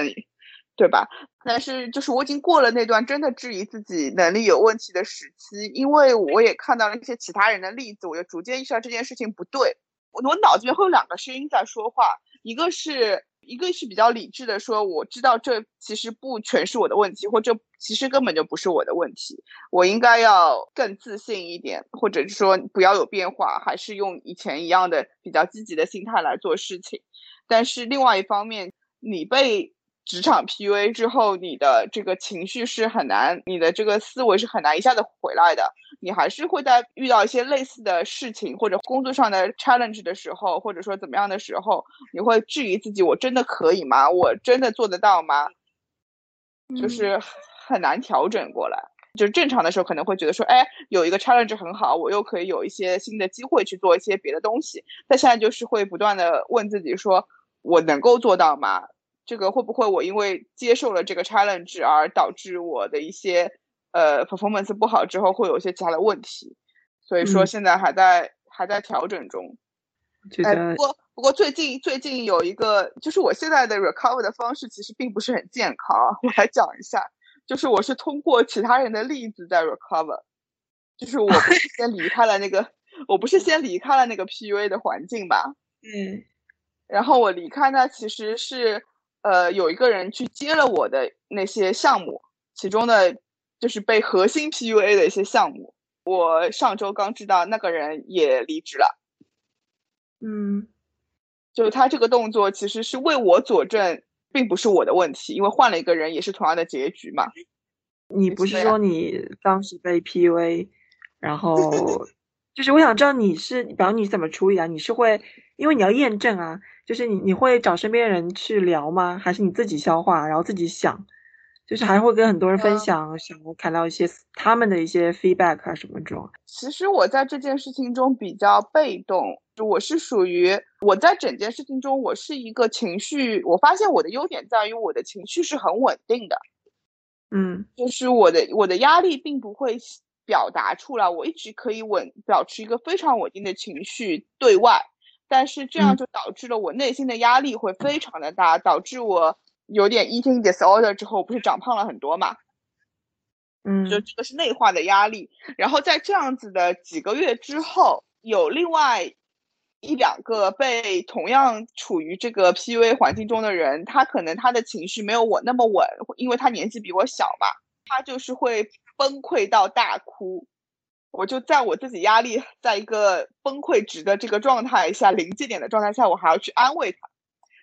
对吧？但是就是我已经过了那段真的质疑自己能力有问题的时期，因为我也看到了一些其他人的例子，我就逐渐意识到这件事情不对。我我脑子里面会有两个声音在说话，一个是一个是比较理智的说，我知道这其实不全是我的问题，或者其实根本就不是我的问题，我应该要更自信一点，或者是说不要有变化，还是用以前一样的比较积极的心态来做事情。但是另外一方面，你被。职场 PUA 之后，你的这个情绪是很难，你的这个思维是很难一下子回来的。你还是会在遇到一些类似的事情，或者工作上的 challenge 的时候，或者说怎么样的时候，你会质疑自己：我真的可以吗？我真的做得到吗？就是很难调整过来。就是正常的时候可能会觉得说：哎，有一个 challenge 很好，我又可以有一些新的机会去做一些别的东西。但现在就是会不断的问自己：说我能够做到吗？这个会不会我因为接受了这个 challenge 而导致我的一些呃 performance 不好之后会有一些其他的问题？所以说现在还在还在调整中。哎，不过不过最近最近有一个，就是我现在的 recover 的方式其实并不是很健康。我来讲一下，就是我是通过其他人的例子在 recover，就是我不是 先离开了那个，我不是先离开了那个 PUA 的环境吧？嗯，然后我离开呢，其实是。呃，有一个人去接了我的那些项目，其中的就是被核心 PUA 的一些项目。我上周刚知道那个人也离职了。嗯，就是他这个动作其实是为我佐证，并不是我的问题，因为换了一个人也是同样的结局嘛。你不是说你当时被 PUA，然后 就是我想知道你是，比方你怎么处理啊？你是会因为你要验证啊？就是你你会找身边人去聊吗？还是你自己消化，然后自己想？就是还会跟很多人分享，想看到一些他们的一些 feedback 啊什么这种。其实我在这件事情中比较被动，我是属于我在整件事情中，我是一个情绪。我发现我的优点在于我的情绪是很稳定的。嗯就是我的我的压力并不会表达出来，我一直可以稳保持一个非常稳定的情绪对外，但是这样嗯就导致了我内心的压力会非常的大，导致我有点 eating disorder 之后不是长胖了很多嘛，嗯就这个是内化的压力。然后在这样子的几个月之后，有另外一两个被同样处于这个 PUA 环境中的人，他可能他的情绪没有我那么稳，因为他年纪比我小嘛，他就是会崩溃到大哭。我就在我自己压力在一个崩溃值的这个状态下，临界点的状态下，我还要去安慰他。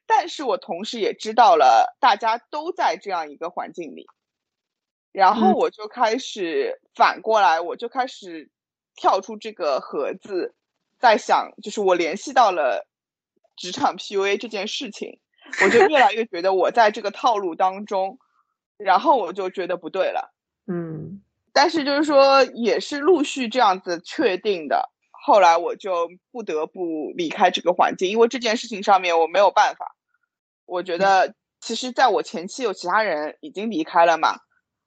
但是我同时也知道了，大家都在这样一个环境里，然后嗯我就开始反过来，我就开始跳出这个盒子，在想，就是我联系到了职场 PUA 这件事情，我就越来越觉得我在这个套路当中，然后我就觉得不对了。嗯但是就是说，也是陆续这样子确定的。后来我就不得不离开这个环境，因为这件事情上面我没有办法。我觉得，其实在我前期有其他人已经离开了嘛，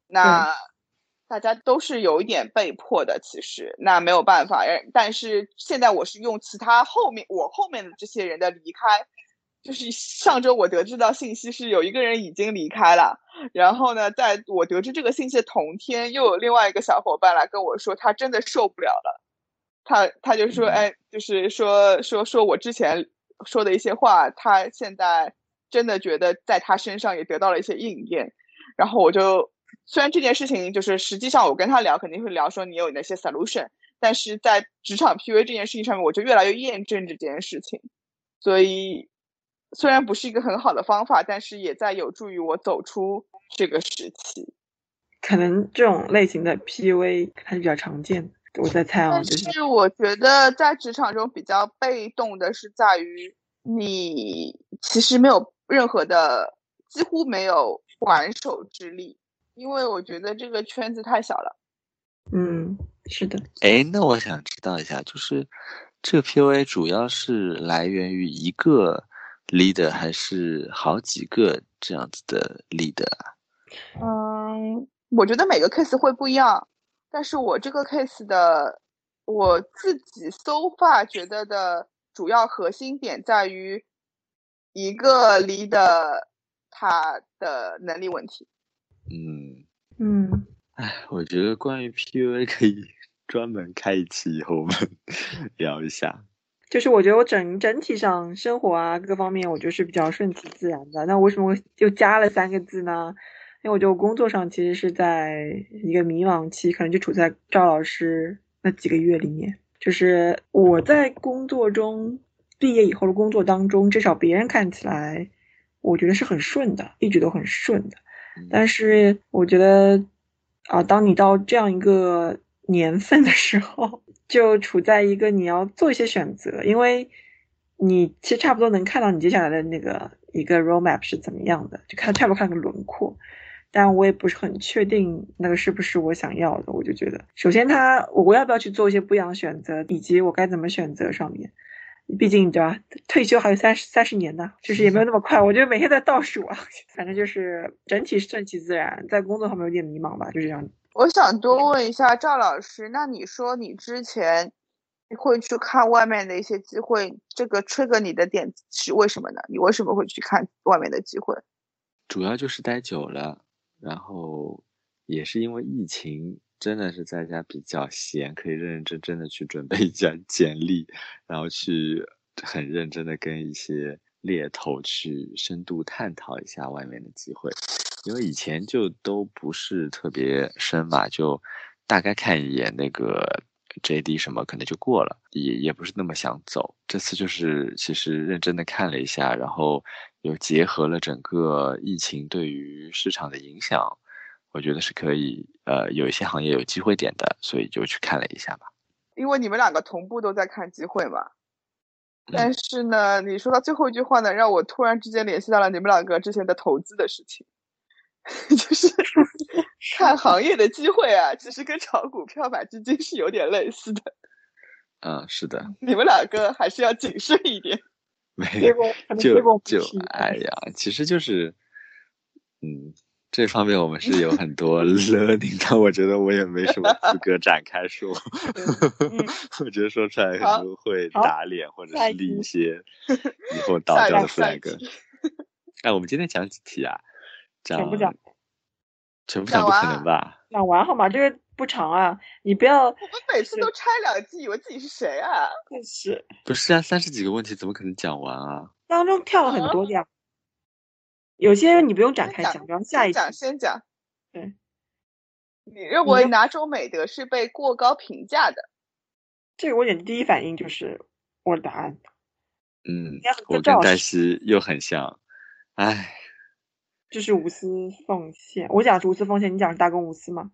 那大家都是有一点被迫的，其实那没有办法。但是现在我是用其他后面我后面的这些人的离开，就是上周我得知到信息是有一个人已经离开了。然后呢，在我得知这个信息的同天，又有另外一个小伙伴来跟我说，他真的受不了了。他他就说，嗯哎，就是说说说我之前说的一些话，他现在真的觉得在他身上也得到了一些应验。然后我就虽然这件事情就是实际上我跟他聊肯定会聊说你有哪些 solution，但是在职场 PUA 这件事情上面，我就越来越验证这件事情。所以虽然不是一个很好的方法，但是也在有助于我走出这个时期。可能这种类型的 PUA 还是比较常见的。我在猜啊，但就是是我觉得在职场中比较被动的是在于你其实没有任何的，几乎没有还手之力，因为我觉得这个圈子太小了。嗯，是的，哎，那我想知道一下，就是这个 PUA 主要是来源于一个 leader 还是好几个这样子的 leader 啊？嗯，我觉得每个 case 会不一样，但是我这个 case 的我自己 so far 觉得的主要核心点在于一个 leader 他的能力问题。嗯，嗯哎，我觉得关于 PUA 可以 专门开一期以后我们 聊一下。就是我觉得我整整体上生活啊各个方面，我觉得是比较顺其自然的。那为什么会又加了三个字呢？因为我觉得我工作上其实是在一个迷茫期，可能就处在赵老师那几个月里面。就是我在工作中毕业以后的工作当中，至少别人看起来，我觉得是很顺的，一直都很顺的。嗯但是我觉得啊，当你到这样一个年份的时候，就处在一个你要做一些选择，因为你其实差不多能看到你接下来的那个一个 roadmap 是怎么样的，就看差不多看个轮廓。但我也不是很确定那个是不是我想要的，我就觉得，首先他我要不要去做一些不一样的选择，以及我该怎么选择上面，毕竟对吧？退休还有三十三十年呢，就是也没有那么快。我觉得每天在倒数啊，反正就是整体顺其自然，在工作上面有点迷茫吧，就这样。我想多问一下赵老师，那你说你之前会去看外面的一些机会，这个 trigger 你的点是为什么呢？你为什么会去看外面的机会？主要就是待久了，然后也是因为疫情，真的是在家比较闲，可以认认真真的去准备一下 简历，然后去很认真的跟一些猎头去深度探讨一下外面的机会。因为以前就都不是特别深嘛，就大概看一眼那个 JD 什么，可能就过了，也也不是那么想走。这次就是其实认真的看了一下，然后又结合了整个疫情对于市场的影响，我觉得是可以，呃，有一些行业有机会点的，所以就去看了一下吧。因为你们两个同步都在看机会嘛。嗯但是呢，你说到最后一句话呢，让我突然之间联系到了你们两个之前的投资的事情，就是看行业的机会啊，其实跟炒股票买基金是有点类似的。嗯，是的，你们两个还是要谨慎一点。没就就哎呀，其实就是，嗯，这方面我们是有很多 learning，但我觉得我也没什么资格展开说。我觉得说出来可能会打脸，或者是立一些以后倒掉的 flag。哎，我们今天讲几题啊？全部讲？全部讲不可能吧？讲完好吗？这个不长啊，你不要。我们每次都拆两季，以为自己是谁啊？真是。不是啊，三十几个问题怎么可能讲完啊？当中跳了很多呀。有些你不用展开讲，然后下一讲先讲。对，你认为哪种美德是被过高评价的？这个我简直第一反应就是我的答案。嗯，我跟黛西又很像。唉，就是无私奉献。我讲是无私奉献，你讲是大公无私吗？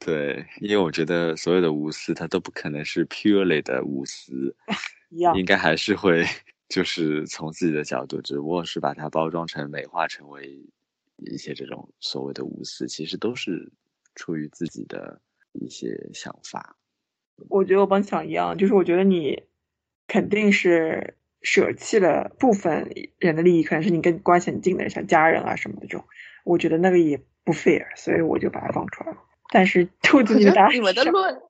对，因为我觉得所有的无私，它都不可能是 purely 的无私，应该还是会。就是从自己的角度，只不过是把它包装成美化，成为一些这种所谓的无私，其实都是出于自己的一些想法。我觉得我帮你想一样，就是我觉得你肯定是舍弃了部分人的利益，可能是你跟关系很近的人，像家人啊什么的这种。我觉得那个也不 fair，所以我就把它放出来了。但是 兔子，你的 你们的论，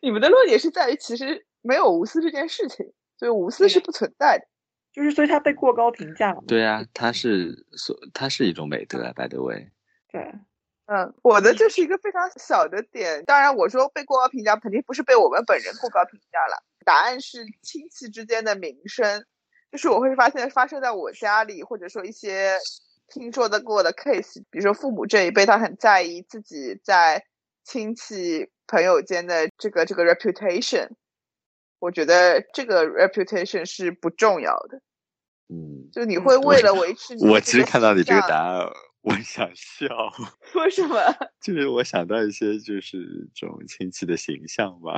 你们的论点是在于其实没有无私这件事情。所以无私是不存在的，就是所以它被过高评价了。对啊，它是所它是一种美德，by the way。对，嗯，我的就是一个非常小的点。当然，我说被过高评价，肯定不是被我们本人过高评价了。答案是亲戚之间的名声，就是我会发现发生在我家里，或者说一些听说的过的 case，比如说父母这一辈，他很在意自己在亲戚朋友间的这个这个 reputation。我觉得这个 reputation 是不重要的，嗯，就你会为了维持你，我其实看到你这个答案，我想笑。为什么？就是我想到一些就是这种亲戚的形象吧，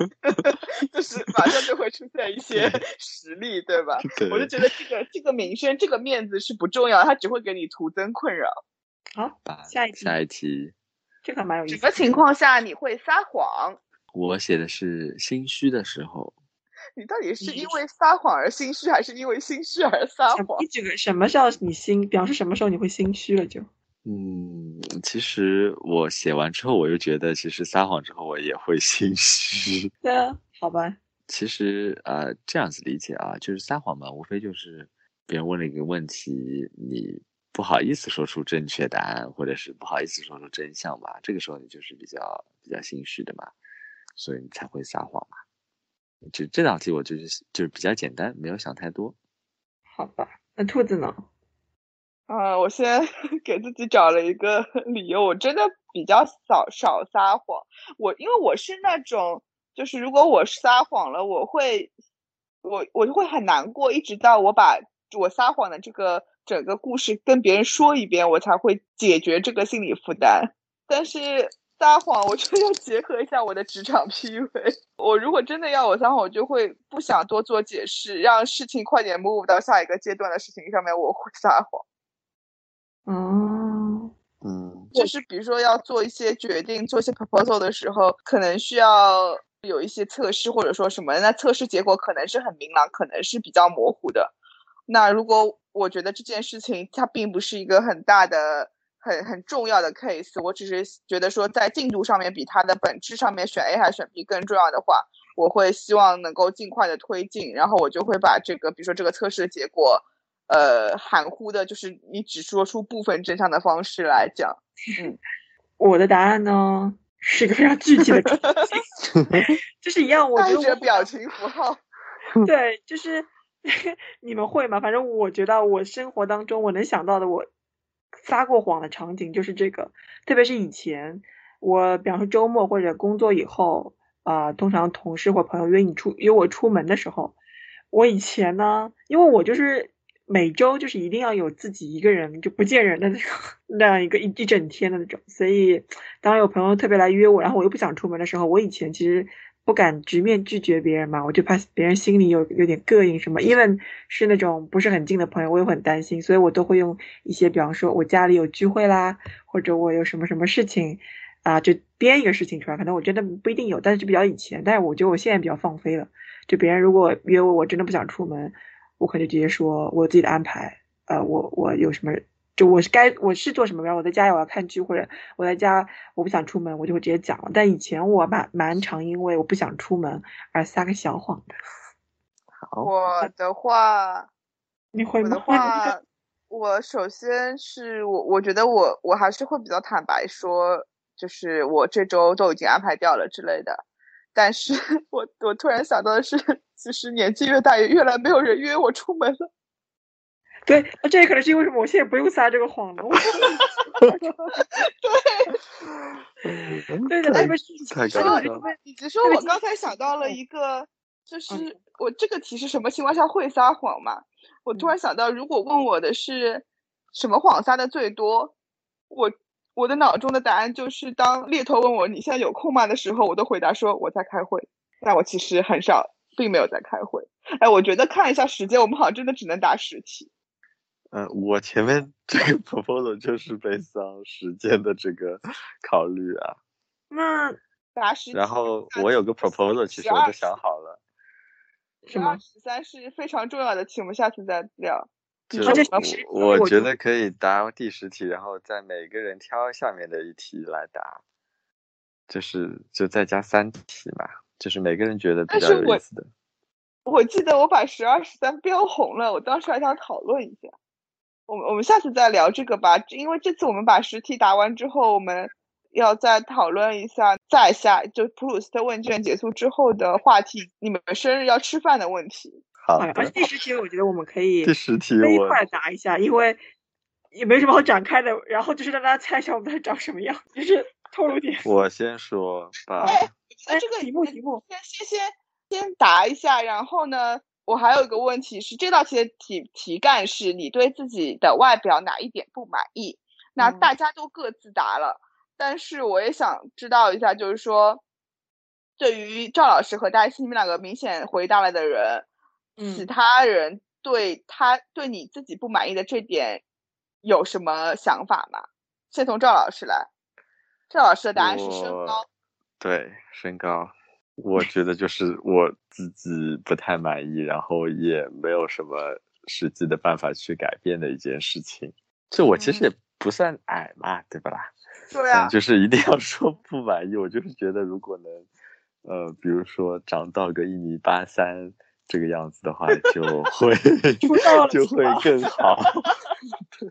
就是马上就会出现一些实例，对吧？我就觉得这个这个名声、这个面子是不重要，它只会给你徒增困扰。好，下一题，下一题，这个蛮有意思。什么情况下你会撒谎？我写的是心虚的时候，你到底是因为撒谎而心虚，还是因为心虚而撒谎？你这个什么叫你心？表示什么时候你会心虚了？就嗯，其实我写完之后，我又觉得，其实撒谎之后我也会心虚。对啊，好吧。其实呃，这样子理解啊，就是撒谎嘛，无非就是别人问了一个问题，你不好意思说出正确答案，或者是不好意思说出真相吧。这个时候你就是比较比较心虚的嘛。所以你才会撒谎嘛？就这道题，我就是就是比较简单，没有想太多。好吧，那兔子呢？啊，我先 给自己找了一个 理由，我真的比较少少撒谎。我因为我是那种，就是如果我撒谎了，我会我我就会很难过，一直到我把我撒谎的这个整个故事跟别人说一遍，我才会解决这个心理负担。但是。撒谎，我觉得要结合一下我的职场 PUA。我如果真的要我撒谎，我就会不想多做解释，让事情快点 move 到下一个阶段的事情上面，我会撒谎。嗯，嗯，就是比如说要做一些决定、做一些 proposal 的时候，可能需要有一些测试或者说什么，那测试结果可能是很明朗，可能是比较模糊的。那如果我觉得这件事情它并不是一个很大的。很很重要的 case，我只是觉得说，在进度上面比它的本质上面选 A 还是选 B 更重要的话，我会希望能够尽快的推进，然后我就会把这个，比如说这个测试的结果，呃，含糊的，就是你只说出部分真相的方式来讲。嗯，我的答案呢是一个非常具体的，就是一样，我觉得 表情符号，对，就是 你们会吗？反正我觉得我生活当中我能想到的我。撒过谎的场景就是这个，特别是以前，我比方说周末或者工作以后，啊，通常同事或朋友约你出约我出门的时候，我以前呢，因为我就是每周就是一定要有自己一个人就不见人的那种 那样一个一一整天的那种，所以当有朋友特别来约我，然后我又不想出门的时候，我以前其实。不敢直面拒绝别人嘛，我就怕别人心里有有点膈应什么。因为是那种不是很近的朋友，我也很担心，所以我都会用一些，比方说我家里有聚会啦，或者我有什么什么事情，啊，就编一个事情出来。可能我真的不一定有，但是就比较以前。但是我觉得我现在比较放飞了。就别人如果约我，我真的不想出门，我可能直接说我自己的安排，呃，我我有什么就我是该我是做什么，比如我在家我要看剧，或者我在家我不想出门，我就会直接讲了。但以前我蛮蛮常因为我不想出门而撒个小谎的。好，我的话，你会我的？话，我首先是我我觉得我我还是会比较坦白说，就是我这周都已经安排掉了之类的。但是 我我突然想到的是，其实年纪越大，也越来没有人约我出门了。对，那这也可能是因为什么？我现在不用撒这个谎了。我对的，特别是太说尴尬了。以及说我刚才想到了一个，就是我这个题是什么情况下会撒谎嘛？我突然想到，如果问我的是什么谎撒的最多，我我的脑中的答案就是，当猎头问我你现在有空吗的时候，我都回答说我在开会，但我其实很少，并没有在开会。哎，我觉得看一下时间，我们好像真的只能答十题。嗯，我前面 这个 proposal 就是悲伤时间的这个考虑啊。那答十。然后我有个 proposal，其实我就想好了，什么十三是非常重要的题，我们下次再聊。就而且我觉得可以答第十题，然后再每个人挑下面的一题来答，就是就再加三题嘛，就是每个人觉得比较有意思的。我记得我把十二、十三标红了，我当时还想讨论一下。我们我们下次再聊这个吧，因为这次我们把十题答完之后，我们要再讨论一下再下就普鲁斯特问卷结束之后的话题，你们生日要吃饭的问题。好哎，而且，第十题我觉得我们可以第十题一块答一下，因为也没什么好展开的。然后就是让大家猜一下我们在长什么样，就是透露点。我先说吧，哎哎，这个题目题目，先先先先答一下，然后呢，我还有一个问题是，这道题的题题干是你对自己的外表哪一点不满意？那嗯大家都各自答了，但是我也想知道一下，就是说，对于赵老师和大西你们两个明显回答了的人，其嗯，他人对他对你自己不满意的这点有什么想法吗？先从赵老师来，赵老师的答案是身高。对身高，我觉得就是我自己不太满意，然后也没有什么实际的办法去改变的一件事情。就我其实也不算矮嘛，对吧啦？对啊嗯，，就是一定要说不满意。我就是觉得，如果能，呃，比如说长到个一米八三这个样子的话，就会 就会更 好。对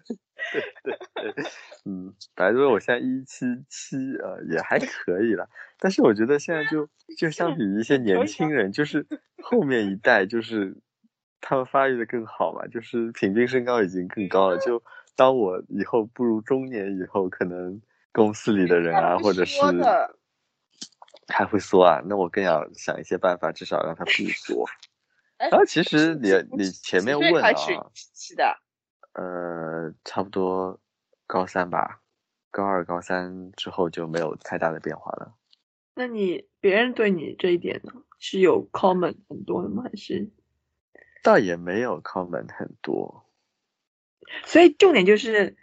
对对对，嗯，白说我现在一七七，呃，也还可以了。但是我觉得现在就就相比于一些年轻人，就是后面一代，就是他们发育的更好嘛，就是平均身高已经更高了。就当我以后步入中年以后，可能公司里的人啊，或者是还会缩啊，那我更要想一些办法，至少让他不缩。哎然后其实你你前面问啊，是的，呃，差不多高三吧，高二、高三之后就没有太大的变化了。那你别人对你这一点呢，是有 comment 很多的吗？还是？倒也没有 comment 很多，所以重点就是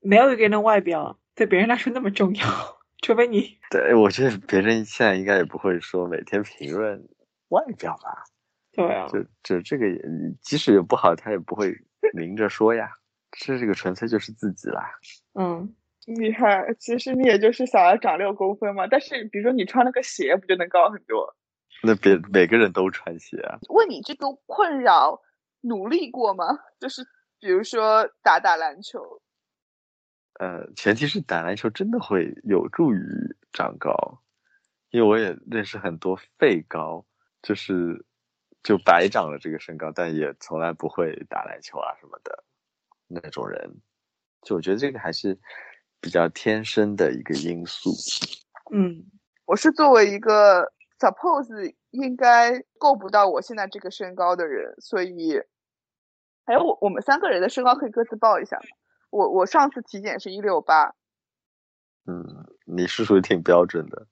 没有一个人的外表对别人来说那么重要，除非你对我觉得别人现在应该也不会说每天评论外表吧，对啊，就这这个也即使有不好，他也不会明着说呀，这这个纯粹就是自己啦。嗯，厉害，其实你也就是想要长六公分嘛，但是比如说你穿了个鞋，不就能高很多？那别每个人都穿鞋啊，为你这个困扰努力过吗？就是比如说打打篮球，呃，前提是打篮球真的会有助于长高，因为我也认识很多废高，就是就白长了这个身高，但也从来不会打篮球啊什么的那种人，就我觉得这个还是比较天生的一个因素。嗯，我是作为一个 suppose 应该够不到我现在这个身高的人，所以还有我我们三个人的身高可以各自报一下吗。我我上次体检是一六八，嗯，你是属于挺标准的，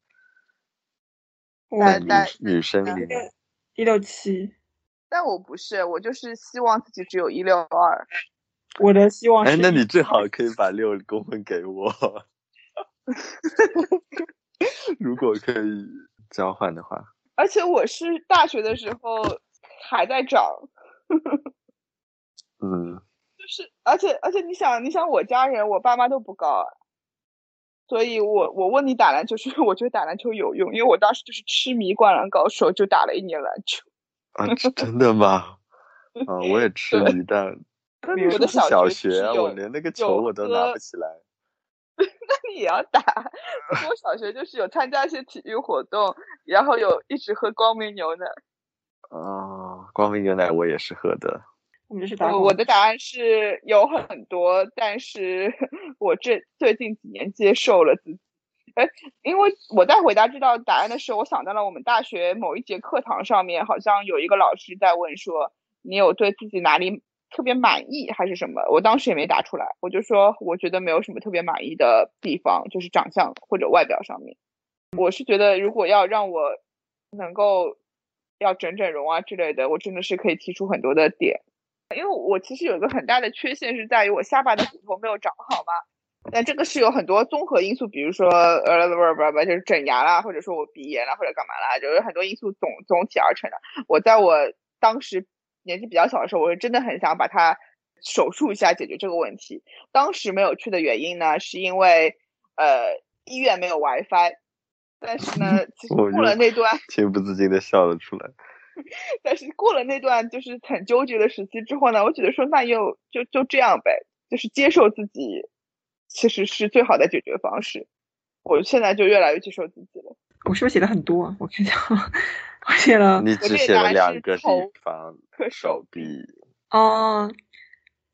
我来女女生里面，一六七，但我不是，我就是希望自己只有一六二。我的希望是哎，那你最好可以把六公分给我，如果可以交换的话。而且我是大学的时候还在长，嗯，就是，而且而且你想，你想我家人，我爸妈都不高啊，所以我我问你打篮球，是因为我觉得打篮球有用，因为我当时就是痴迷灌篮高手，就打了一年篮球。啊，真的吗？啊，我也痴迷，但但那我的时候是小小学我连那个球我都拿不起来。那你也要打？我小学就是有参加一些体育活动，然后有一直喝光明牛奶。啊，光明牛奶我也是喝的。我的答案是有很多，但是 我这最近几年接受了自己。哎，因为我在回答这道答案的时候，我想到了我们大学某一节课堂上面，好像有一个老师在问说，你有对自己哪里特别满意还是什么？我当时也没答出来，我就说我觉得没有什么特别满意的地方，就是长相或者外表上面。我是觉得如果要让我能够要整整容啊之类的，我真的是可以提出很多的点。因为我其实有一个很大的缺陷是在于我下巴的骨头没有长好嘛，但这个是有很多综合因素，比如说呃不不不就是整牙啦，或者说我鼻炎啦，或者干嘛啦，就是很多因素总总体而成的。我在我当时年纪比较小的时候，我是真的很想把它手术一下解决这个问题。当时没有去的原因呢，是因为呃医院没有 WiFi，但是呢，其实我过了那段。情不自禁的笑了出来。但是过了那段就是很纠结的时期之后呢，我觉得说那又就就这样呗，就是接受自己，其实是最好的解决方式。我现在就越来越接受自己了。我是不是写的很多啊？我看一下，我写了你只写了两个地方，和手臂。哦，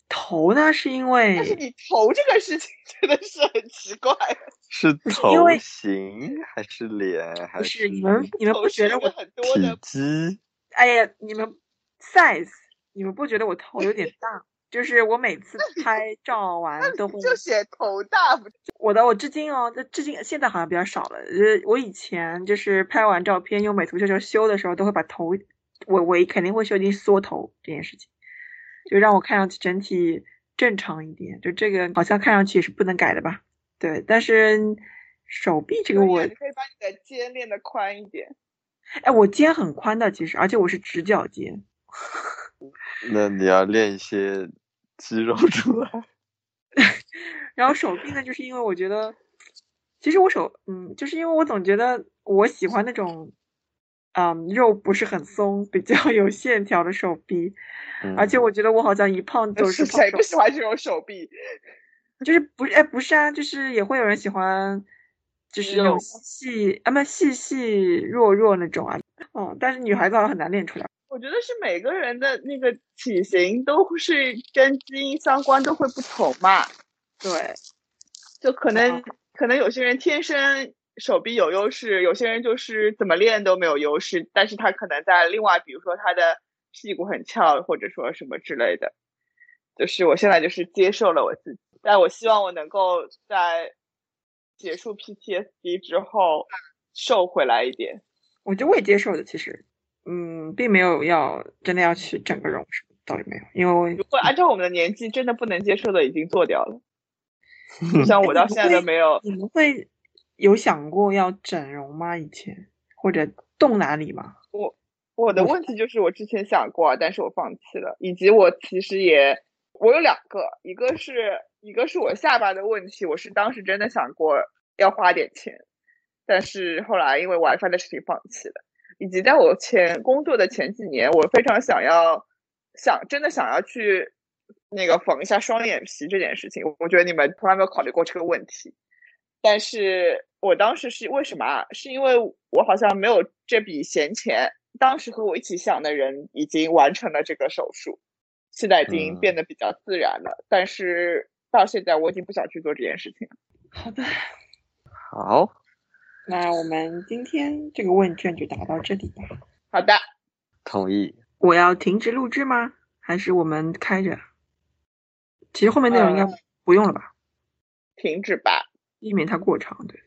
头呢是因为但是你头这个事情 真的是很奇怪，是头为型还是脸还不是你们你们头不觉得我很多体的积？哎呀，你们 size，你们不觉得我头有点大？就是我每次拍照完都会，就写头大不？我的我至今哦，这至今现在好像比较少了。呃，我以前就是拍完照片用美图秀秀修的时候，都会把头，我我肯定会修进缩头这件事情，就让我看上去整体正常一点。就这个好像看上去也是不能改的吧？对，但是手臂这个我你可以把你的肩练得宽一点。哎，我肩很宽的，其实，而且我是直角肩。那你要练一些肌肉出来。然后手臂呢，就是因为我觉得，其实我手，嗯，就是因为我总觉得我喜欢那种，嗯，肉不是很松，比较有线条的手臂，而且嗯我觉得我好像一胖就是是胖谁不喜欢这种手臂？就是不是，哎，不是啊，就是也会有人喜欢，就是那种肉细啊，不细细弱弱那种啊，嗯，但是女孩子好像很难练出来。我觉得是每个人的那个体型都是跟基因相关，都会不同嘛。对，就可能可能有些人天生手臂有优势，有些人就是怎么练都没有优势，但是他可能在另外，比如说他的屁股很翘，或者说什么之类的。就是我现在就是接受了我自己，但我希望我能够在结束 PTSD 之后瘦回来一点。我觉得我也接受的，其实，嗯，并没有要真的要去整个容什么，倒也没有，因为我如果按照我们的年纪，真的不能接受的已经做掉了。就像我到现在都没有，你们会有想过要整容吗？以前或者动哪里吗？我我的问题就是我之前想过，但是我放弃了，以及我其实也我有两个，一个是一个是我下巴的问题，我是当时真的想过要花点钱，但是后来因为 WiFi 的事情放弃了，以及在我前工作的前几年，我非常想要想真的想要去那个缝一下双眼皮这件事情，我觉得你们从来没有考虑过这个问题。但是我当时是为什么啊？是因为我好像没有这笔闲钱。当时和我一起想的人已经完成了这个手术，现在已经嗯变得比较自然了。但是到现在我已经不想去做这件事情了。好的，好，那我们今天这个问卷就答到这里吧。好的，同意。我要停止录制吗？还是我们开着？其实后面内容应该呃不用了吧，停止吧。避免它过长。对，